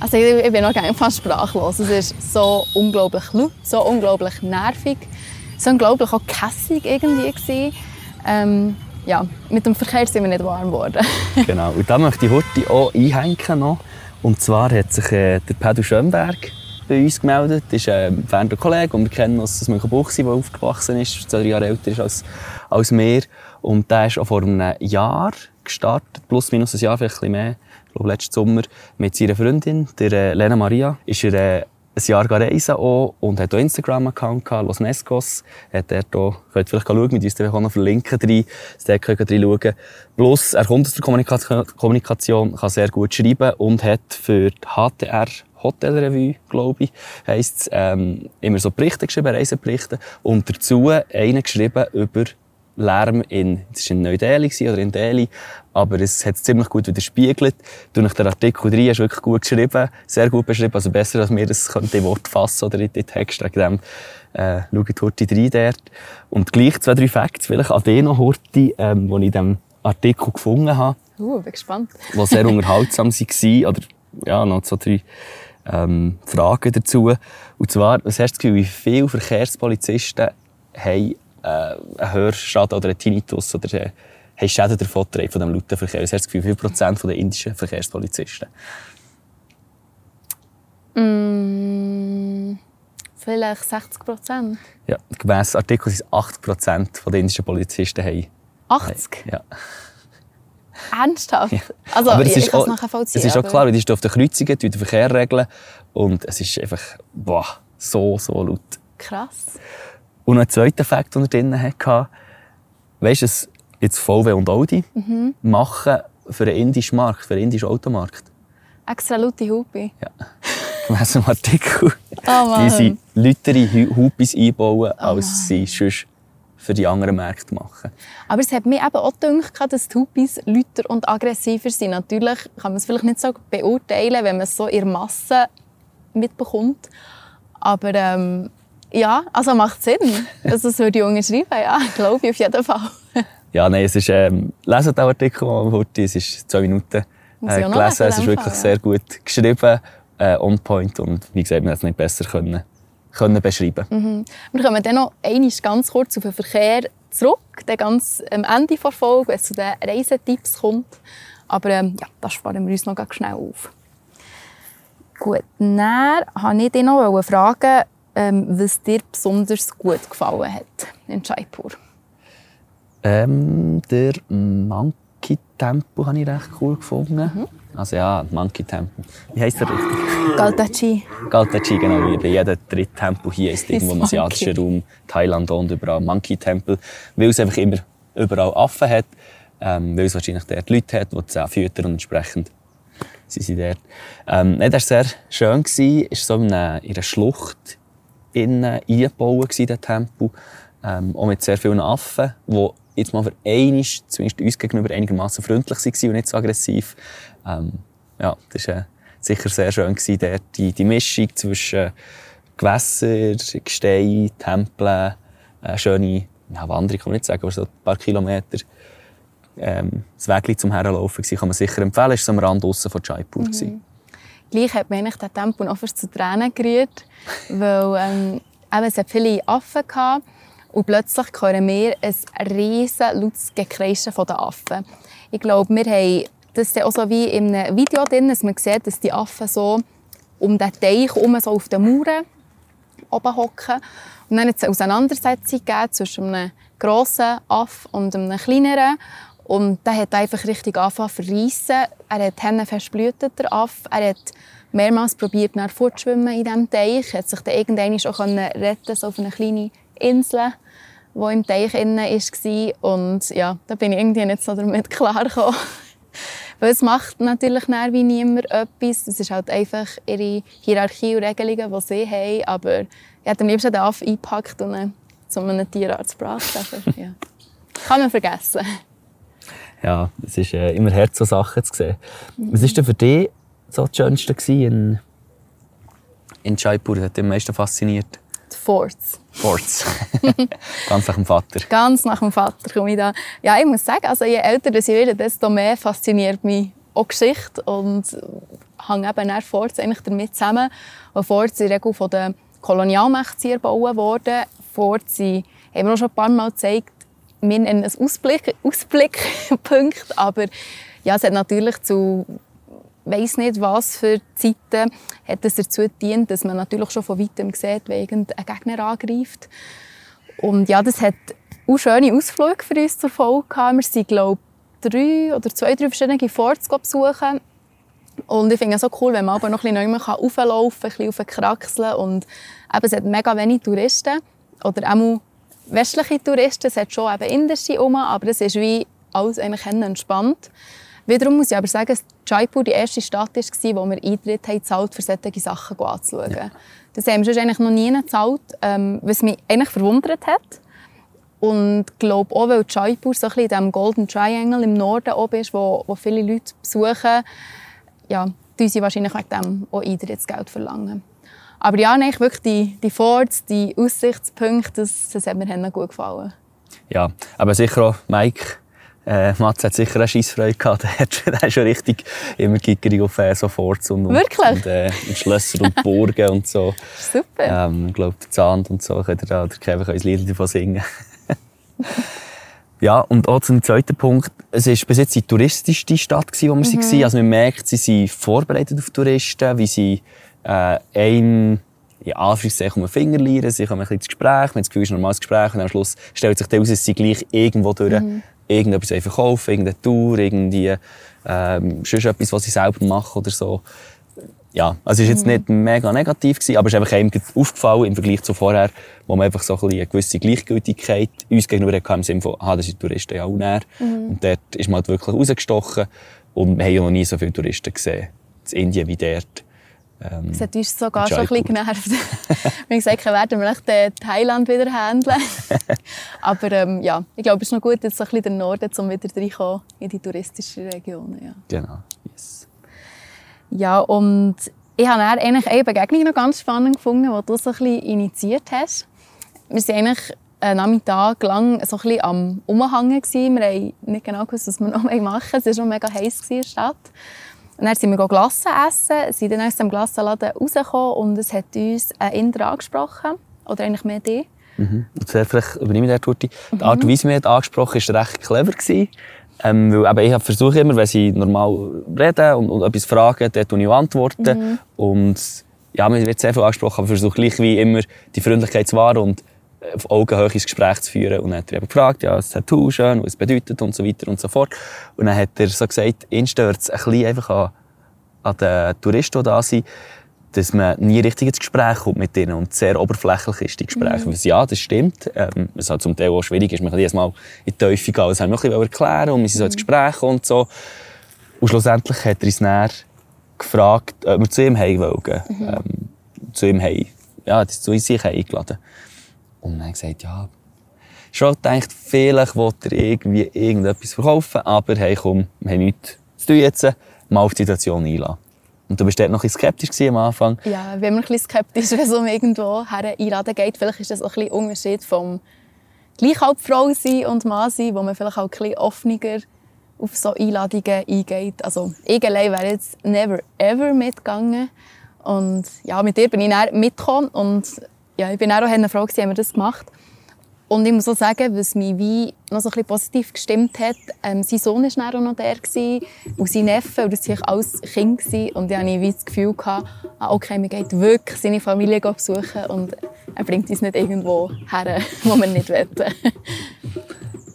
also ich, ich bin noch fast sprachlos. Es ist so unglaublich laut, so unglaublich nervig, so unglaublich auch kässig irgendwie. Ähm, ja, mit dem Verkehr sind wir nicht warm geworden. <laughs> genau, und da möchte ich heute auch einhängen noch. Und zwar hat sich äh, der Pedro Schönberg bei uns gemeldet. Er ist ein entfernter Kollege und wir kennen aus Münchenbuchsee, der aufgewachsen ist, zwei, Jahre älter ist als, als wir. Und der ist auch vor einem Jahr gestartet, plus minus ein Jahr, vielleicht ein bisschen mehr, ich glaube letzten Sommer, mit seiner Freundin, der äh, Lena Maria, ist er äh, ein Jahr reisen auch und hat auch Instagram-Account Los Nescos. Hat er da, könnt vielleicht schauen, mit uns auch noch verlinken drin, da könnt ihr. Plus, er kommt aus der Kommunikation, Kommunikation, kann sehr gut schreiben und hat für die HTR Hotelrevue, glaube ich, heisst es, ähm, immer so Berichte geschrieben, Reiseberichte und dazu einen geschrieben über Lärm in, das war in Neu-Delhi oder in Delhi, aber es hat es ziemlich gut widerspiegelt. Durch den Artikel 3 hast du wirklich gut geschrieben, sehr gut beschrieben, also besser, als wir das in Wort fassen oder in den Text. Wegen dem, äh, schaut Horti 3 dort. Und gleich zwei, drei Facts, vielleicht an den noch Horti, ähm, die ich in diesem Artikel gefunden habe. Uh, bin gespannt. die sehr unterhaltsam waren, oder, ja, noch so drei, ähm, Fragen dazu. Und zwar, was hast du das Gefühl, wie viele Verkehrspolizisten haben einen Hörschaden oder einen Tinnitus oder äh, haben Schäden davon von diesem lauten Verkehr? Hast das Gefühl, wie viel Prozent der indischen Verkehrspolizisten? Mm, vielleicht 60 Prozent. Ja, gemäss Artikel sind 80 Prozent der indischen Polizisten haben. 80? Ja. Ernsthaft? Ja. Also, aber es ist, auch, es ist auch klar, du auf den Kreuzungen, den Verkehr regeln und es ist einfach boah, so, so laut. Krass. Und noch ein zweiter Fakt, den er drin hatte, weißt du, jetzt VW und Audi Mhm. machen für den indischen Markt, für den indischen Automarkt. Extra laute Hupe. Ja. Gemäss dem Artikel. Oh die sie lautere Hu- Hupis einbauen, als sie sonst für die anderen Märkte machen. Aber es hat mir eben auch gedacht, dass die Hupis lauter und aggressiver sind. Natürlich kann man es vielleicht nicht so beurteilen, wenn man es so in Masse mitbekommt. Aber ähm, ja, also macht Sinn. Also das würde ich unterschreiben, ja, <laughs> glaube ich auf jeden Fall. Ja, nein, es ist, ähm, leset den Artikel mal, Hurti. es ist zwei Minuten äh, gelesen. lesen, Es ist wirklich Fall, sehr gut geschrieben, äh, on point und wie gesagt, man hätte es nicht besser können, können beschreiben Mhm. Wir kommen dann noch einmal ganz kurz auf den Verkehr zurück, dann ganz am Ende der Folge, wenn es zu den Reisetipps kommt. Aber ähm, ja, das sparen wir uns noch ganz schnell auf. Gut, dann wollte ich dich noch fragen, ähm, was dir besonders gut gefallen hat in Jaipur. Ähm, der Monkey Temple habe ich recht cool gefunden. Mhm. Also ja, Monkey Temple. Wie heisst der richtig? Galtachi. Galtachi, genau. Wie bei jedem dritten Tempel hier ist irgendwo im asiatischen. Raum, Thailand und überall Monkey Temple. Weil es einfach immer überall Affen hat. Ähm, weil es wahrscheinlich dort Leute hat, die die auch füttern und entsprechend sind sie dort. Ähm, nein, das war sehr schön. Es war so in einer, in einer Schlucht innen eingebaut, der Tempel. Ähm, auch mit sehr vielen Affen, die jetzt mal für einmal, zumindest uns gegenüber, einigermaßen freundlich waren und nicht so aggressiv. Ähm, ja, das war äh, sicher sehr schön, gewesen, dort die, die Mischung zwischen Gewässer, Gestein, Tempeln, äh, schöne ja, Wanderung, kann man nicht sagen, aber so ein paar Kilometer. Ähm, das Weg zum Herlaufen kann man sicher empfehlen. Es war am Rand draussen von Jaipur. gewesen. Gleich hat eigentlich der Tempo noch fast zu Tränen gerührt, weil ähm, es hat viele Affen gehabt und plötzlich hören wir ein riesen lautes Gekreischen den Affen. Ich glaube, wir haben das auch so wie in einem Video drin, dass man sieht, dass die Affen so um den Teich herum, so auf den Mauern oben hocken. Und dann hat es eine Auseinandersetzung zwischen einem grossen Aff und einem kleineren. Und der hat einfach richtig angefangen zu verreissen. Er hat Hände versplütet, der Aff. Er hat mehrmals probiert, nach fortzuschwimmen in diesem Teich. Er hat sich dann irgendwann auch retten so auf eine kleine Insel, die im Teich innen war. Und ja, da bin ich irgendwie nicht so damit <laughs> klargekommen. Weil es macht natürlich dann wie niemand etwas. Es ist halt einfach ihre Hierarchie und Regelungen, die sie haben. Aber ich hätte am liebsten den Aff eingepackt und zu einem Tierarzt gebracht. Aber, ja. Kann man vergessen. Ja, es ist äh, immer hart, so Sachen zu sehen. Was war denn für dich so das Schönste in, in Jaipur? Was hat dich am meisten fasziniert? Die Forts. Forts. <laughs> Ganz nach dem Vater. Ganz nach dem Vater komme ich da. Ja, ich muss sagen, also je älter ich werde, desto mehr fasziniert mich auch Geschichte und hängt eben dann Forts eigentlich damit zusammen. Und Forts in der Regel von den Kolonialmächten erbaut worden. Forts haben wir auch schon ein paar Mal gezeigt, wir nennen es Ausblick, Ausblickpunkt, aber ja, es hat natürlich zu weiß nicht was für Zeiten hat es dazu gedient, dass man natürlich schon von weitem sieht, wenn irgendein Gegner angreift. Und ja, das hat auch schöne Ausflüge für uns zur Folge gehabt. Wir sind, glaube drei oder zwei, drei verschiedene Forts besuchen. Und ich finde es so cool, wenn man aber noch ein bisschen neu rauflaufen kann, ein bisschen raufkraxeln und eben, es hat mega wenig Touristen. Oder auch westliche Touristen. Es hat schon eben indische rum, aber es ist wie alles eigentlich entspannt. Wiederum muss ich aber sagen, dass Jaipur die erste Stadt war, wo wir Eintritt haben, gezahlt, für solche Sachen anzuschauen. Ja. Das haben wir eigentlich noch nie gezahlt, ähm, was mich eigentlich verwundert hat. Und ich glaube auch, weil Jaipur so ein bisschen in diesem Golden Triangle im Norden oben ist, wo, wo viele Leute besuchen, ja, die sie wahrscheinlich wegen dem auch Eintrittsgeld verlangen. Aber ja, nein, wirklich die, die Forts, die Aussichtspunkte, das, das hat mir dann gut gefallen. Ja, aber sicher auch Mike. Äh, Mats hat sicher eine Scheissfreude gehabt. <laughs> Der hat schon, richtig immer gickerig auf äh, so Forts und, und, äh, und Schlösser und Burgen und so. <laughs> Super. Ähm, ich glaube, der Zahnd und so könnt ihr da, der Kevin kann ein Lied davon singen. <laughs> ja, und auch zum zweiten Punkt. Es war bis jetzt die touristischste Stadt, gewesen, wo wir mhm. waren. Also man merkt, sie sind vorbereitet auf Touristen, wie sie äh, ein in Anführungszeichen um den Finger lieren, sie kommen ein bisschen ins Gespräch, man hat das Gefühl, es ist ein normales Gespräch und am Schluss stellt sich heraus, dass sie gleich irgendwo durch mhm. irgendetwas verkaufen, irgendeine Tour, irgendwie ähm, sonst etwas, was sie selber machen oder so. ja, also es war jetzt Mhm. nicht mega negativ, gewesen, aber es ist einfach einem aufgefallen im Vergleich zu vorher, wo man einfach so ein bisschen eine gewisse Gleichgültigkeit uns gegenüber hatte, im Sinne von, ah, das sind Touristen ja auch näher. Mhm. Und dort ist man halt wirklich rausgestochen und wir haben ja noch nie so viele Touristen gesehen, in Indien wie dort. Ähm, Das hat uns sogar schon ein bisschen genervt. <laughs> wir haben gesagt, werden wir vielleicht äh, Thailand wieder handeln. <laughs> Aber ähm, ja, ich glaube, es ist noch gut, jetzt so ein bisschen den Norden, um wieder reinkommen in die touristischen Regionen. Ja. genau, yes. Ja, und ich habe eigentlich eine Begegnung noch ganz spannend gefunden, die du so ein bisschen initiiert hast. Wir waren eigentlich einen Nachmittag lang so ein bisschen am gewesen. Wir haben nicht genau gewusst, was wir noch <laughs> machen. Es war schon mega heiß in der Stadt. Und dann sind wir Glassen essen, sind dann aus dem Glassenladen rausgekommen und es hat uns ein Inder angesprochen. Oder eigentlich mehr die. Zuerst vielleicht übernehme ich Turti. Die Art und Weise, wie man hat angesprochen hat, war recht clever. Gewesen. Ähm, weil eben, ich versuche immer, wenn sie normal reden und, und etwas fragen, dann tue ich antworten. Und ja, mir wird sehr viel angesprochen, aber ich versuche gleich wie immer die Freundlichkeit zu wahren und auf Augenhöhe ins Gespräch zu führen. Und dann hat er eben gefragt, ja, das Tattoo schön, was es bedeutet und so weiter und so fort. Und dann hat er so gesagt, ihn stört es ein bisschen einfach an, an den Touristen, die da sind, dass man nie richtig ins Gespräch kommt mit ihnen und sehr oberflächlich ist, die Gespräche. Mhm. Ja, das stimmt. Ähm, was halt zum Teil auch schwierig ist, man kann jedes Mal in die Teufel gehen. Das haben wir ein bisschen erklären und wir sind so ins Mhm. Gespräch und so. Und schlussendlich hat er uns dann gefragt, ob wir zu ihm heim wollten. Mhm. Ähm, zu ihm heim. Ja, das zu sich eingeladen. Und dann gesagt, ja, schon gedacht, vielleicht will er irgendwie irgendetwas verkaufen, aber hey, komm, wir haben nichts zu tun jetzt, mal auf die Situation einladen. Und du bist dort noch ein skeptisch am Anfang. Ja, ich bin ein bisschen skeptisch, <laughs> wenn es um irgendwo her einladen geht. Vielleicht ist das auch ein bisschen Unterschied vom gleich sein und Mann sein, wo man vielleicht auch ein bisschen offener auf so Einladungen eingeht. Also ich allein wäre jetzt never ever mitgegangen. Und ja, mit dir bin ich dann mitgekommen und ja, ich bin auch eine Frau gewesen, haben wir das gemacht. Und ich muss auch sagen, was mich wie noch so ein positiv gestimmt hat, ähm, sein Sohn war dann auch noch der gewesen, und sein Neffe, und das waren alles Kinder. gewesen. Und ich hatte wie das Gefühl, gehabt, ah, okay, wir gehen wirklich seine Familie besuchen und er bringt uns nicht irgendwo her, <laughs> wo wir nicht wollen.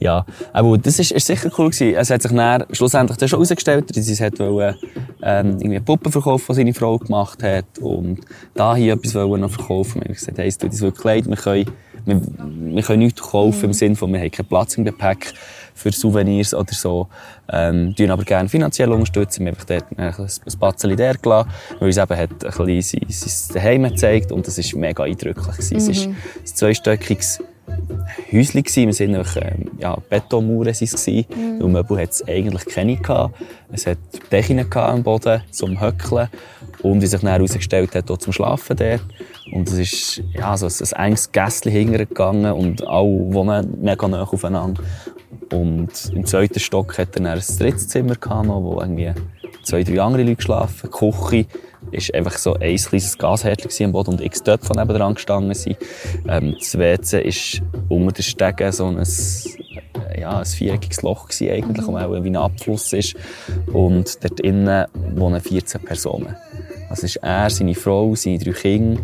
Ja, aber das ist, ist sicher cool gewesen. Es hat sich dann schlussendlich dann schon herausgestellt, dass sie wollte, ähm, irgendwie einen Puppenverkauf, den seine Frau gemacht hat und da hier etwas wollen noch verkaufen. Wir haben gesagt, hey, es tut uns wirklich leid, wir können, wir, wir können nichts kaufen im Sinne von, wir haben keinen Platz im Gepäck für Souvenirs oder so. Ähm, tun aber gerne finanziell unterstützen. Wir haben dort ein, Batzeli der gelassen, weil uns eben hat ein bisschen sein, sein Daheim gezeigt und das war mega eindrücklich. gewesen. Es ist ein zweistöckiges Häuschen gsi. Wir sind einfach, ähm, ja, Betonmauern es gsi. Und Möbel hat es eigentlich keine gehabt. Es hat Decken am Boden zum Höckeln. Und wie sich dann herausgestellt hat, auch zum Schlafen dort. Und es ist, ja, so ein, ein enges Gässchen hingegangen und alle wohnen mega nah aufeinander. Und im zweiten Stock hat er dann ein drittes Zimmer gehabt, wo irgendwie zwei, drei andere Leute geschlafen. Die Küche ist einfach so ein kleines Gasherdchen am Boden und x Töpfe neben dran gestanden sind. Ähm, das WC ist unter den Stegen so ein, äh, ja, ein viereckiges Loch gewesen eigentlich, wo auch wie ein Abfluss ist. Und dort innen wohnen 14 Personen. Das ist er, seine Frau, seine drei Kinder,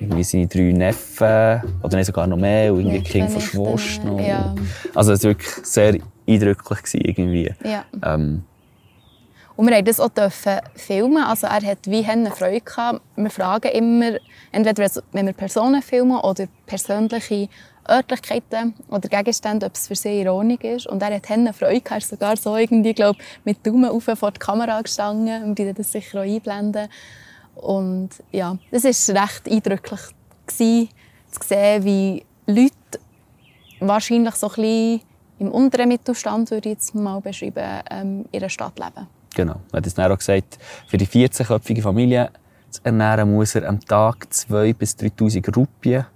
irgendwie seine drei Neffen, oder nicht sogar noch mehr, und irgendwie Neffen, Kinder von noch. ja. Also es war wirklich sehr eindrücklich gewesen, irgendwie. ja. Ähm, Und wir durften das auch dürfen filmen. Also er hat wie Henne Freude gehabt. Wir fragen immer, entweder wenn wir Personen filmen oder persönliche Örtlichkeiten oder Gegenstände, ob es für sie Ordnung ist. Und er hat Henne Freude gehabt. Er ist sogar so irgendwie, glaub, mit Daumen auf vor die Kamera gestanden und die das sicher auch einblenden. Und ja, das war recht eindrücklich gewesen, zu sehen, wie Leute wahrscheinlich so ein bisschen im unteren Mittelstand, würde ich jetzt mal beschreiben, ähm, in einer Stadt leben. Genau. Er hat es dann auch gesagt, für die 14-köpfige Familie zu ernähren, muss er am Tag 2.000 bis 3'000 Rupien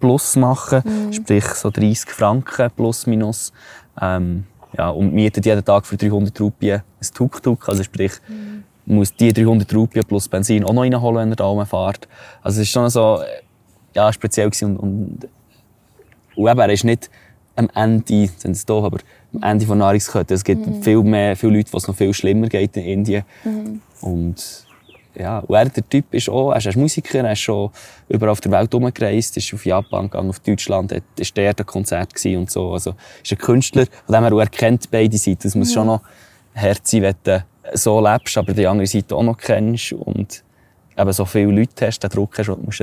plus machen. Sprich, so 30 Franken plus minus. Ähm, ja, und mietet jeden Tag für 300 Rupien ein Tuk-Tuk. Also sprich, muss die 300 Rupien plus Benzin auch noch reinholen, wenn er da rumfährt. Also es ist schon so, ja, speziell gewesen und, und, und eben, er ist nicht am Ende, sind es doof, aber am Ende von Nahrungskette. Es gibt viel mehr, viele Leute, wo es noch viel schlimmer geht in Indien. Und ja, und er, der Typ ist auch, er ist Musiker, er ist schon überall auf der Welt rumgereist, ist auf Japan gegangen, auf Deutschland, hat, ist der ein Konzert gewesen und so. Also, ist ein Künstler, von dem her, er kennt beide Seiten. Das muss schon noch hart sein, wenn du so lebst, aber die andere Seite auch noch kennst. Und eben so viele Leute hast, den Druck hast, den du musst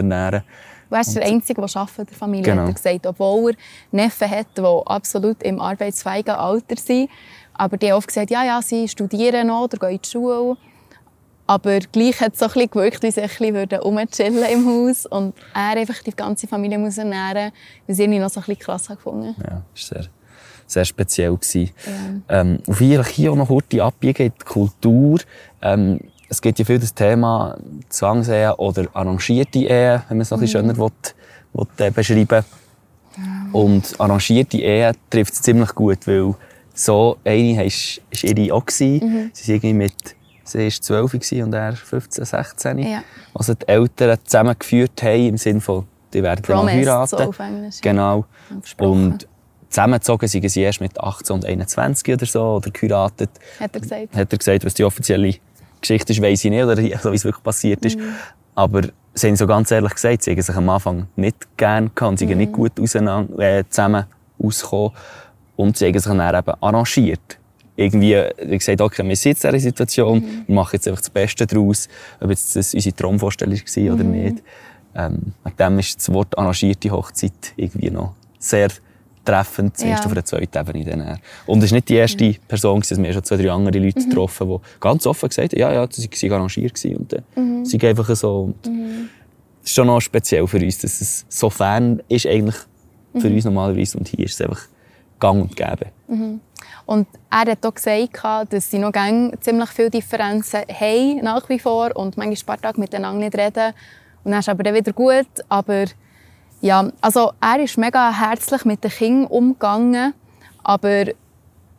Du bist der Einzige, der arbeitet in der Familie, Genau. hat er gesagt. Obwohl er Neffen hat, die absolut im arbeitsfähigen Alter sind. Aber die haben oft gesagt, ja, ja, sie studieren noch oder gehen in die Schule. Aber gleich hat es so ein bisschen gewirkt, wie sie ein bisschen rumchillen im Haus. Und er einfach die ganze Familie muss ernähren, was ich irgendwie noch so ein bisschen krass gefunden. Ja, das war sehr, sehr speziell. Gewesen. Ähm, vielleicht hier auch noch kurz abbiegen in die Kultur. Ähm, es gibt ja viel das Thema Zwangsehe oder arrangierte Ehe, wenn man es noch ein bisschen schöner will, will, äh, beschreiben Und arrangierte Ehe trifft es ziemlich gut, weil so eine war ihre auch. gewesen. Sie sind irgendwie mit sie war 12 gewesen und er 15, 16. Ja. Also die Eltern zusammengeführt haben, im Sinne von, die werden dann mal Promised, heiraten. so. Genau. Und zusammengezogen sind sie erst mit 18 und 21 oder so, oder geheiratet. Hat er gesagt. Hat er gesagt, was die offizielle Geschichte ist, weiss ich nicht, oder <laughs> so, wie es wirklich passiert ist. Aber sie haben so ganz ehrlich gesagt, sie haben sich am Anfang nicht gerne gehabt, sie sind nicht gut auseinander, äh, zusammen ausgekommen. Und sie haben sich dann eben arrangiert. Irgendwie, wie gesagt, okay, wir sind jetzt in dieser Situation, wir machen jetzt einfach das Beste daraus, ob jetzt das unsere Traumvorstellung war oder nicht. Ähm, dem ist das Wort arrangierte Hochzeit irgendwie noch sehr treffend, zumindest Ja. auf einer zweiten Ebene. Dann. Und es war nicht die erste Person, gewesen, es haben schon zwei, drei andere Leute getroffen, die ganz offen gesagt haben, ja, ja, sie waren arrangiert und dann sind einfach so. Und Das ist schon noch speziell für uns, dass es so fern ist eigentlich für uns normalerweise und hier ist es einfach gang und gäbe. Und er hat auch gesagt, dass sie noch ziemlich viele Differenzen haben, nach wie vor, und manchmal ein paar Tage miteinander nicht reden. Und dann ist aber dann wieder gut. Aber ja, also er ist mega herzlich mit den Kindern umgegangen, aber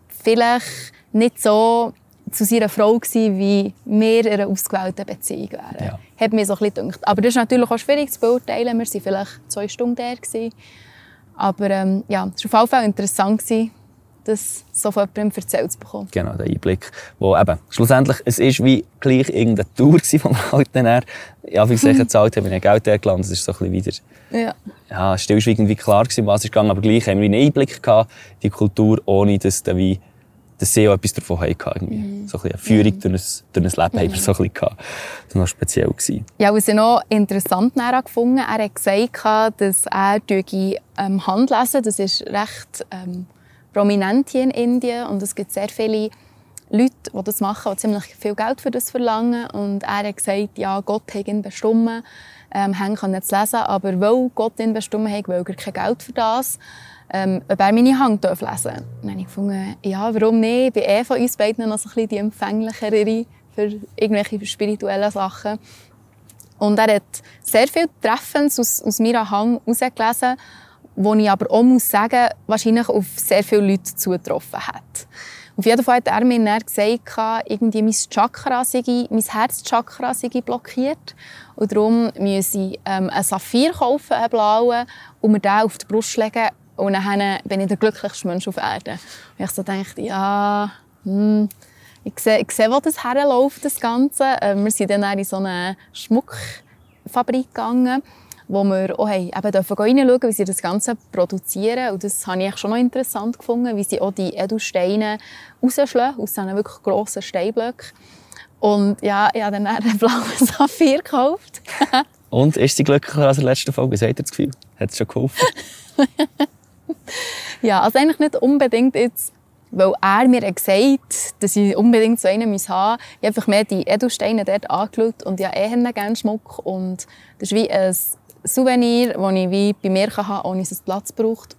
vielleicht nicht so zu seiner Frau gewesen, wie wir in einer ausgewählten Beziehung wären. Ja. Hat mir so ein bisschen gedacht. Aber das ist natürlich auch schwierig zu beurteilen. Wir waren vielleicht zwei Stunden da. Gewesen. Aber ähm, ja, es war auf jeden Fall interessant, gewesen, das so von jemandem erzählt zu bekommen. Genau, der Einblick. Wo eben, schlussendlich, es ist wie gleich irgendeine Tour <laughs> gewesen, die wir halt dann eher, ja, wie gesagt, <laughs> gezahlt haben, wir haben Geld hergeladen, es ist so ein bisschen wieder, Ja. ja, stillschweigend wie klar gewesen, was ist gegangen, aber gleich haben wir einen Einblick gehabt, in die Kultur, ohne dass dann wie, dass sie auch etwas davon hatten, irgendwie. So ein bisschen eine Führung durch, ein, durch ein Leben haben wir so ein bisschen gehabt. Das war noch speziell. Gewesen. Ja, was ich noch interessant gefunden er hat gesagt, dass er durch ähm, Hand lesen, das ist recht ähm, prominent hier in Indien und es gibt sehr viele Leute, die das machen, die ziemlich viel Geld für das verlangen und er hat gesagt, ja, Gott hat ihn bestimmt, ähm, haben können zu lesen, aber weil Gott ihn bestimmt hat, will er kein Geld für das, ähm, ob er meine Hand lesen darf. Dann habe ich gefunden, ja, warum nicht? Ich bin eh von uns beiden noch so ein bisschen die empfänglichere für irgendwelche spirituellen Sachen. Und er hat sehr viel Treffendes aus, aus meiner Hang herausgelesen, wo ich aber auch muss sagen, wahrscheinlich auf sehr viele Leute zugetroffen hat. Auf jeden Fall hat er mir dann gesagt, irgendwie mein Chakra sei, mein Herzchakra sei blockiert. Und darum müsse ich ähm, einen Saphir kaufen, einen blauen, und mir den auf die Brust legen. Und dann bin ich der glücklichste Mensch auf Erden. Und ich so dachte, ja, hm, ich sehe, ich sehe, wo das herläuft, das Ganze. Ähm, wir sind dann in so eine Schmuckfabrik gegangen, wo wir auch haben, eben dürfen reinschauen, wie sie das Ganze produzieren. Und das habe ich schon noch interessant gefunden, wie sie auch die Edelsteine rausschlagen, aus diesen wirklich grossen Steinblöcken. Und ja, ich habe dann einen blauen <laughs> Saphir gekauft. <laughs> Und ist sie glücklicher als in der letzten Folge? Was hat ihr das Gefühl? Hat es schon geholfen? <laughs> Ja, also eigentlich nicht unbedingt jetzt, weil er mir gesagt dass ich unbedingt so einen haben muss. Ich habe einfach mehr die Edelsteine dort angeschaut und ja eh gerne Schmuck. Und das ist wie ein Souvenir, das ich wie bei mir haben ohne dass es Platz braucht.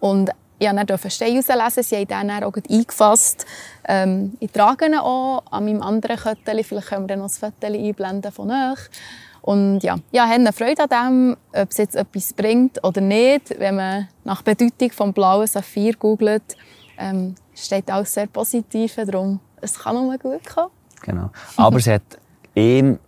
Und ich durfte dann Stein rauslesen. Sie haben den dann auch eingefasst. Ähm, ich trage ihn auch an meinem anderen Köttchen. Vielleicht können wir dann noch ein Foto einblenden von euch. Und ja, ja, ich habe Freude an dem, ob es jetzt etwas bringt oder nicht. Wenn man nach Bedeutung vom blauen Saphir googelt, ähm, steht alles sehr positiv. Darum, es kann nur gut kommen. Genau. Aber sie hat <laughs> ihm,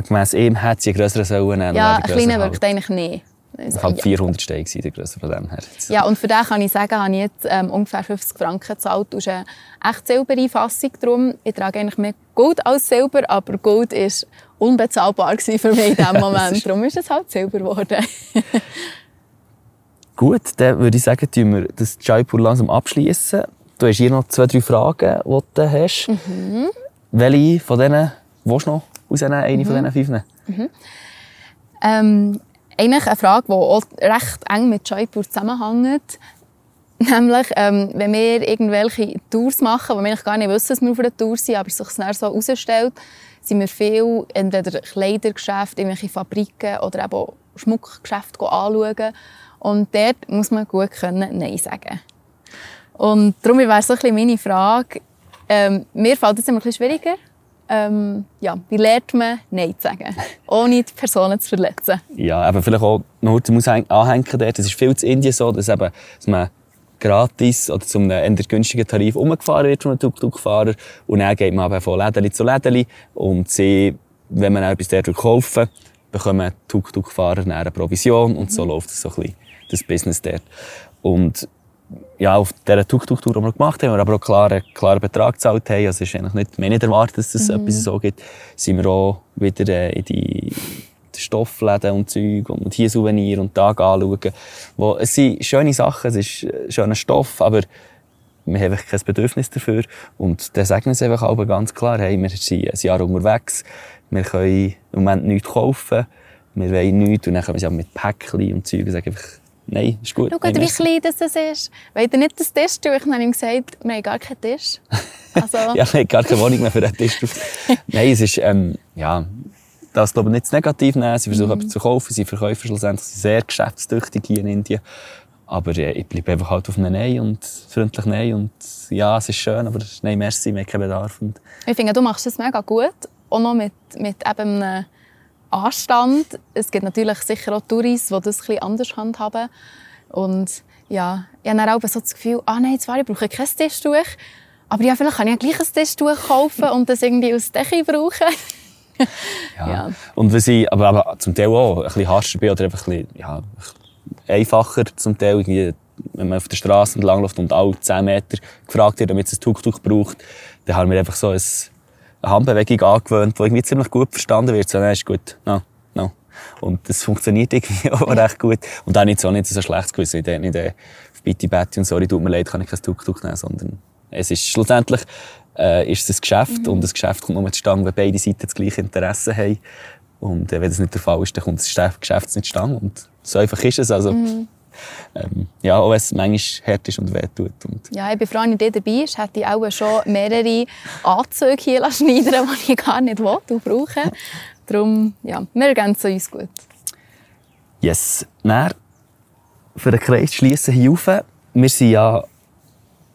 gemäss ihm, hat sie einen grösseren sollen nehmen. Ja, ein er kleiner grösser wirkt eigentlich nicht. halt. Also, Ich habe ja. 400 Steine der grösser von dem her. Ja, und für den kann ich sagen, habe ich jetzt ähm, ungefähr 50 Franken gezahlt. Das ist eine echt silberne Fassung. Darum, ich trage eigentlich mehr Gold als Silber, aber Gold war unbezahlbar für mich in diesem Moment. Darum ist es halt Silber geworden. Gut, <laughs> dann würde ich sagen, tun wir das Jaipur langsam abschließen. Du hast hier noch zwei, drei Fragen, die du hast. Mhm. Welche von denen willst du noch rausnehmen, eine von diesen fünf? Ähm, eigentlich eine Frage, die auch recht eng mit Jaipur zusammenhängt. <laughs> Nämlich, ähm, wenn wir irgendwelche Tours machen, wo wir eigentlich gar nicht wissen, dass wir auf einer Tour sind, aber es sich dann so herausstellt, sind wir viel entweder Kleidergeschäfte, irgendwelche Fabriken oder eben Schmuckgeschäfte anschauen. Und dort muss man gut können Nein sagen. Und darum wäre so ein bisschen meine Frage, ähm, mir fällt es immer ein bisschen schwieriger. Ähm, ja, wie lernt man Nein zu sagen, ohne die Personen zu verletzen? Ja, aber vielleicht auch noch muss anhängen dort. Es ist viel zu Indien so, dass, eben, dass man gratis oder zu einem eher günstigen Tarif umgefahren wird von einem Tuk-Tuk-Fahrer. Und dann geht man von Lädeli zu Lädeli. Und sie, wenn man etwas dort kaufen bekommen Tuk-Tuk-Fahrer eine Provision. Und so läuft so ein bisschen das Business dort. Und ja, auf dieser Tuk-Tuk-Tour, die wir gemacht haben, wir aber auch klaren, klaren Betrag gezahlt haben, also ist eigentlich nicht, wir nicht erwartet, dass es mhm. etwas so gibt, sind wir auch wieder äh, in die Stoffläden und Zeug und hier Souvenir und Tag anschauen. Wo, es sind schöne Sachen, es ist schöner Stoff, aber wir haben kein Bedürfnis dafür. Und dann sagen wir es einfach aber ganz klar, hey, wir sind ein Jahr unterwegs, wir können im Moment nichts kaufen, wir wollen nichts und dann können wir es mit Päckchen und Zeug sagen einfach, Nein, ist gut. Schau, wie klein das ist. Wollt ihr nicht das Tisch durch? Ich habe ihm gesagt, wir haben gar keinen Tisch. Also... <laughs> ja, wir haben gar keine Wohnung mehr für einen Tisch. <laughs> Nein, es ist, ähm, ja, das glaube ich nicht negativ nehmen. Sie versuchen mhm. zu kaufen, sie verkaufen schlussendlich sie sind sehr geschäftstüchtig hier in Indien. Aber äh, ich bleibe einfach halt auf einem Nein und freundlich Nein und ja, es ist schön, aber Nein, merci, wir haben keinen Bedarf. Und ich finde, du machst das mega gut. Auch noch mit, mit eben einem Anstand. Es gibt natürlich sicher auch Touris, die das etwas anders handhaben. Und ja, ich habe dann auch so das Gefühl, ah nein, zwar, ich brauche kein Tischtuch. Aber ja, vielleicht kann ich ja gleich ein Tischtuch kaufen und das irgendwie aus Decke brauchen. <laughs> ja. ja. Und wenn sie, aber, aber zum Teil auch ein bisschen harscher bin oder einfach ein bisschen, ja, einfacher zum Teil, irgendwie, wenn man auf der Straße entlang läuft und alle 10 Meter gefragt wird, damit es ein Tuk-Tuk braucht, dann haben wir einfach so ein eine Handbewegung angewöhnt, die irgendwie ziemlich gut verstanden wird. So, nein, ist gut. No, no. Und das funktioniert irgendwie <laughs> auch recht gut. Und dann nicht so nicht so schlechtes Gewissen. Ich denke nicht, äh, Bitte, Betty und sorry, tut mir leid, kann ich kein Tuk-Tuk nehmen, sondern es ist schlussendlich, äh, ist es ein Geschäft mhm. und das Geschäft kommt nur zustande, wenn beide Seiten das gleiche Interesse haben. Und äh, wenn das nicht der Fall ist, dann kommt das Geschäft nicht zustande. Und so einfach ist es. Also, mhm ähm, ja, auch wenn es manchmal hart ist und wehtut. Und ja, ich bin froh, dass du dabei bist. Hätte ich auch schon mehrere Anzüge hier schneiden die ich gar nicht will und brauche. Darum, ja, wir ergänzen uns gut. Yes. Dann, für den Kreis schließen hier rauf. Wir sind ja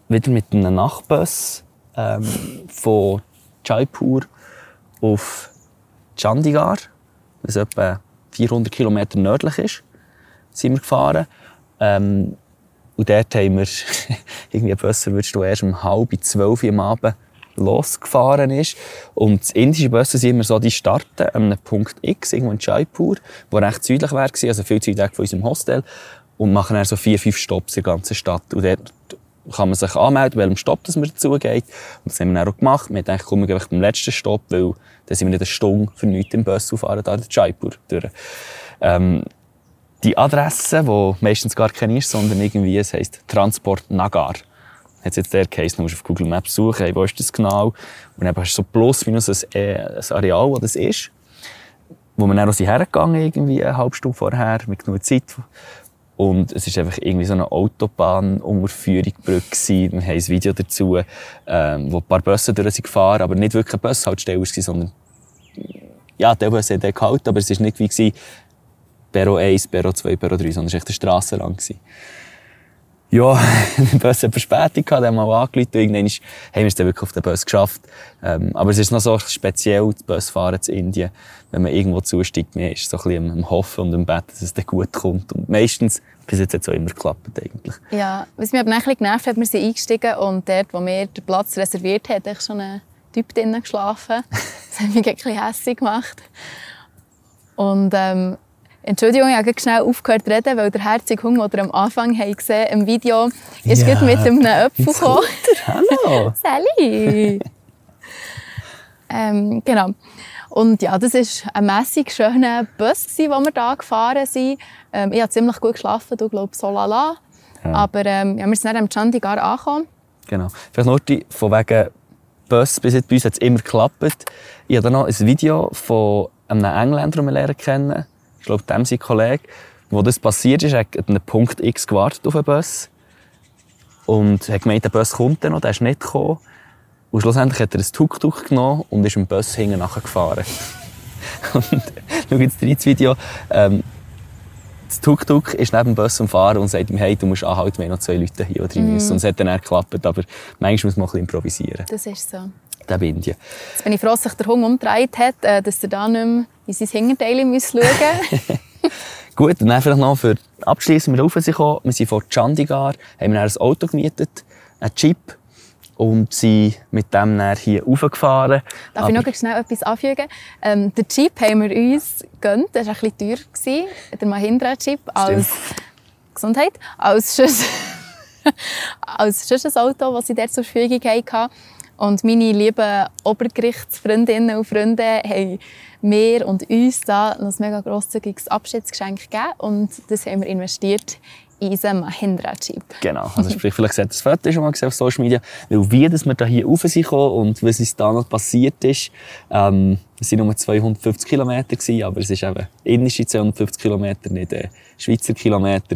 wieder mit einem Nachtbus ähm, von Jaipur auf Chandigarh, was etwa 400 Kilometer nördlich ist, sind wir gefahren. Ähm, und dort haben wir <laughs> irgendwie besser, würdest du erst um halb zwölf am Abend losgefahren ist. Und das indische Busse sind immer so, die starten an einem Punkt X, irgendwo in Jaipur, wo recht südlich war, also viel zu weit von unserem Hostel, und machen dann so vier, fünf Stops in der ganzen Stadt. Und dort kann man sich anmelden, welchem Stopp das man dazu geht. Und das haben wir dann auch gemacht. Wir dachten, kommen wir beim letzten Stopp, weil dann sind wir nicht eine Stunde für nichts im Bus auffahren, da in Jaipur durch. Ähm, die Adresse, die meistens gar keine ist, sondern irgendwie, es heisst Transport Nagar. Hat jetzt der Case, du musst auf Google Maps suchen, wo ist das genau? Und dann hast du so plus minus ein, äh, ein Areal, wo das ist. Wo wir dann auch hergegangen irgendwie eine halbe Stunde vorher, mit genug Zeit. Und es ist einfach irgendwie so eine Autobahnunterführung Brücke Wir haben ein Video dazu, ähm, wo ein paar Busse durch gefahren, aber nicht wirklich ein Bushaltestelle sondern ja, der Bus hat gehalten, aber es war nicht wie Perro 1, Perro 2, Perro 3, sondern es war echt eine Strasse lang. Ja, <laughs> der Bus hat Verspätung gehabt, haben wir angerufen, irgendwann haben wir es dann wirklich auf den Bus geschafft. Ähm, aber es ist noch so speziell, das Busfahren in Indien, wenn man irgendwo zusteigt, man ist so ein bisschen am Hoffen und am Bett, dass es dann gut kommt. Und meistens, bis jetzt hat es auch immer geklappt, eigentlich. Ja, was mich aber ein bisschen genervt hat, wir sind eingestiegen und dort, wo wir den Platz reserviert haben, hat schon ein Typ drinnen geschlafen. <laughs> Das hat mich ein bisschen hässlich gemacht. Und ähm, Entschuldigung, ich habe schnell aufgehört zu reden, weil der herzige Hunger, den am Anfang haben gesehen im Video, ist ja, mit einem Apfel gekommen. Hallo! <laughs> Sally! ähm, genau. Und ja, das war ein mässig schöner Bus, den wir hier gefahren sind. Ähm, ich habe ziemlich gut geschlafen, du glaubst so lala. Ja. Aber ähm, ja, wir sind dann am Chandigarh angekommen. Genau. Vielleicht nur die, von wegen Bus, bis jetzt bei uns hat es immer geklappt. Ich habe dann noch ein Video von einem Engländer, den wir lernen kennen. Ich glaube, dem sein Kollege. Wo das passiert ist, er hat an einem Punkt X gewartet auf den Bus. Und hat gemeint, der Bus kommt dann noch, der ist nicht gekommen. Und schlussendlich hat er ein Tuk-Tuk genommen und ist im Bus hinten nachher gefahren. <laughs> und schau jetzt rein das Video. Ähm, das Tuk-Tuk ist neben dem Bus am Fahren und sagt ihm, hey, du musst anhalten, wir haben noch zwei Leute hier drin müssen. Und es hat dann geklappt, aber manchmal muss man ein bisschen improvisieren. Das ist so. Der bin ich. Jetzt bin ich froh, dass sich der Hund umgedreht hat, äh, dass er da nicht mehr in sein Hinterteil schauen muss. <laughs> <laughs> Gut, und dann vielleicht noch für abschließen, wir rauf gekommen. Wir sind von Chandigarh, haben wir ein Auto gemietet, einen Jeep, und sind mit dem dann hier raufgefahren. Darf Aber ich noch schnell etwas anfügen? Ähm, den Jeep haben wir uns gegönnt. Das war ein bisschen teuer. Der Mahindra-Jeep als Gesundheit, als Schuss, <laughs> als Auto, das sie dort zur Verfügung hatten. Und meine lieben Obergerichtsfreundinnen und Freunde haben mir und uns da ein mega grosszügiges Abschiedsgeschenk gegeben. Und das haben wir investiert in unseren Mahindra-Jeep. Genau. Also sprich, vielleicht hat das Foto schon mal gesehen auf Social Media. Weil wie dass wir da hier rauf sind und was uns da noch passiert ist, ähm, es waren nur 250 Kilometer, aber es ist eben indische 250 Kilometer, nicht äh, Schweizer Kilometer.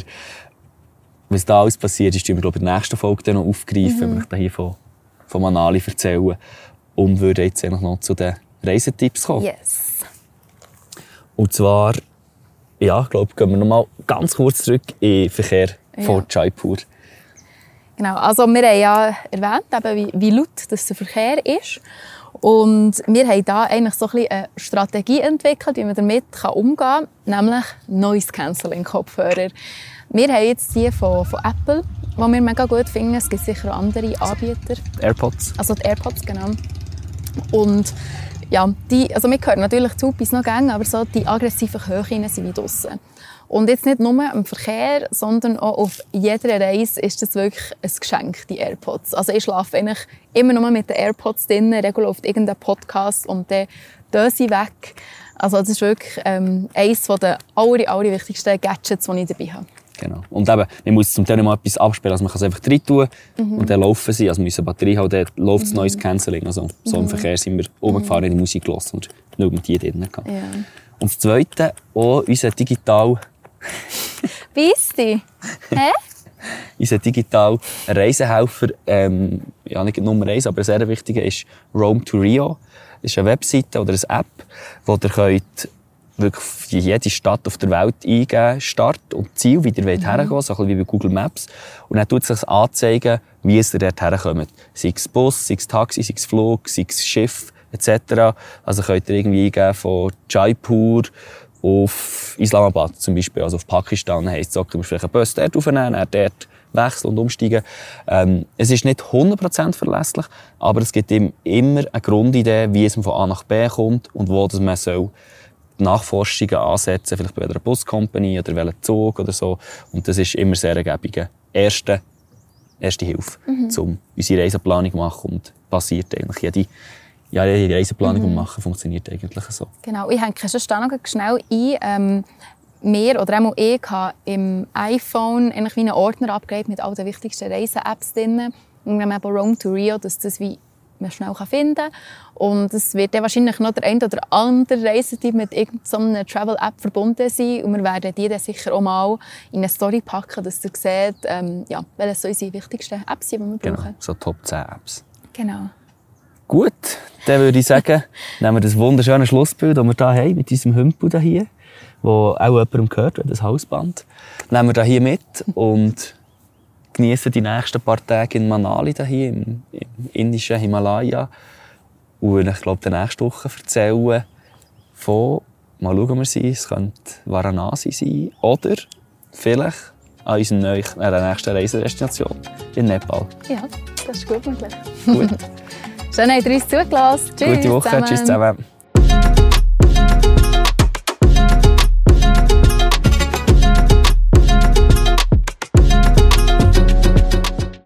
Was da alles passiert ist, wir glaube ich, in der nächsten Folge dann noch aufgreifen, mhm. wenn wir da hier von, von Manali erzählen. Und würden jetzt noch zu den Reisetipps kommen. Yes. Und zwar ja, ich glaube, gehen wir noch mal ganz kurz zurück in den Verkehr ja. von Jaipur. Genau, also wir haben ja erwähnt, eben, wie, wie laut das der Verkehr ist. Und wir haben da eigentlich so ein eine Strategie entwickelt, wie man damit umgehen kann, nämlich Noise Cancelling Kopfhörer. Wir haben jetzt die von, von Apple, die wir mega gut finden. Es gibt sicher auch andere Anbieter. AirPods. Also die AirPods, genau. Und ja, die, also wir hören natürlich zu bis noch gäng, aber so die aggressiven Höhen sind wie draussen. Und jetzt nicht nur im Verkehr, sondern auch auf jeder Reise ist das wirklich ein Geschenk, die AirPods. Also ich schlafe eigentlich immer nur mit den AirPods drin, regulär auf irgendeinen Podcast und dann sie weg. Also das ist wirklich ähm, eines der aller, aller wichtigsten Gadgets, die ich dabei habe. Genau. Und eben, man muss zum Teil mal etwas abspielen. Also man kann es einfach drin tun mhm. und dann laufen sie. Also eine Batterie haben, dann läuft das mhm. neues Canceling. Also so im mhm. Verkehr sind wir rumgefahren, in die Musik gelassen und nur mit die drin. Ja. Und das Zweite, auch unser digital... <laughs> Bist du? Hä? unser digital Reisehelfer, ähm, ja nicht Nummer eins, aber sehr wichtiger ist Rome to Rio. Das ist eine Webseite oder eine App, wo ihr könnt wirklich jede Stadt auf der Welt eingeben, Start und Ziel, wie ihr mhm. hergehen so ein wie bei Google Maps. Und dann tut es sich anzeigen, wie ihr dort herkommt. Sei es Bus, sei es Taxi, sei es Flug, sei es Schiff, etc. Also könnt ihr irgendwie eingeben von Jaipur auf Islamabad zum Beispiel, also auf Pakistan, heisst es, okay, du musst vielleicht einen Bus dort aufnehmen, dann dort wechseln und umsteigen. Ähm, es ist nicht 100% verlässlich, aber es gibt ihm immer eine Grundidee, wie es von A nach B kommt und wo das man soll Nachforschungen ansetzen, vielleicht bei einer Buscompany oder welchem Zug oder so. Und das ist immer sehr ergebige erste, erste Hilfe, mhm. um unsere Reiseplanung zu machen und passiert eigentlich jede ja, jede Reiseplanung mhm. machen funktioniert eigentlich so. Genau, ich hänge schon noch schnell ein. Ähm, wir oder auch ich habe im iPhone eigentlich wie einen Ordner abgelegt mit all den wichtigsten Reise-Apps drin. Und dann eben Rome to Rio, dass das wie man schnell finden kann. Und es wird dann wahrscheinlich noch der ein oder andere Reisetipp mit irgendeiner Travel-App verbunden sein. Und wir werden die dann sicher auch mal in eine Story packen, dass ihr seht, ähm, ja, welche so unsere wichtigsten Apps sind, die wir genau, brauchen. so Top 10 Apps. Genau. Gut, dann würde ich sagen, <laughs> nehmen wir das wunderschöne Schlussbild, das wir hier haben, mit unserem Hümpel hier, wo auch jemandem gehört, das Hausband. Nehmen wir hier mit und genießen die nächsten paar Tage in Manali, hier im, im indischen Himalaya. Und ich glaube, die nächste Woche erzählen von, mal schauen wir sie, es könnte Varanasi sein oder vielleicht an unserer äh, nächsten Reisedestination in Nepal. Ja, das ist gut möglich. Gut. <laughs> Schön, dass ihr uns zugelassen. Tschüss Gute Woche, zusammen. tschüss zusammen.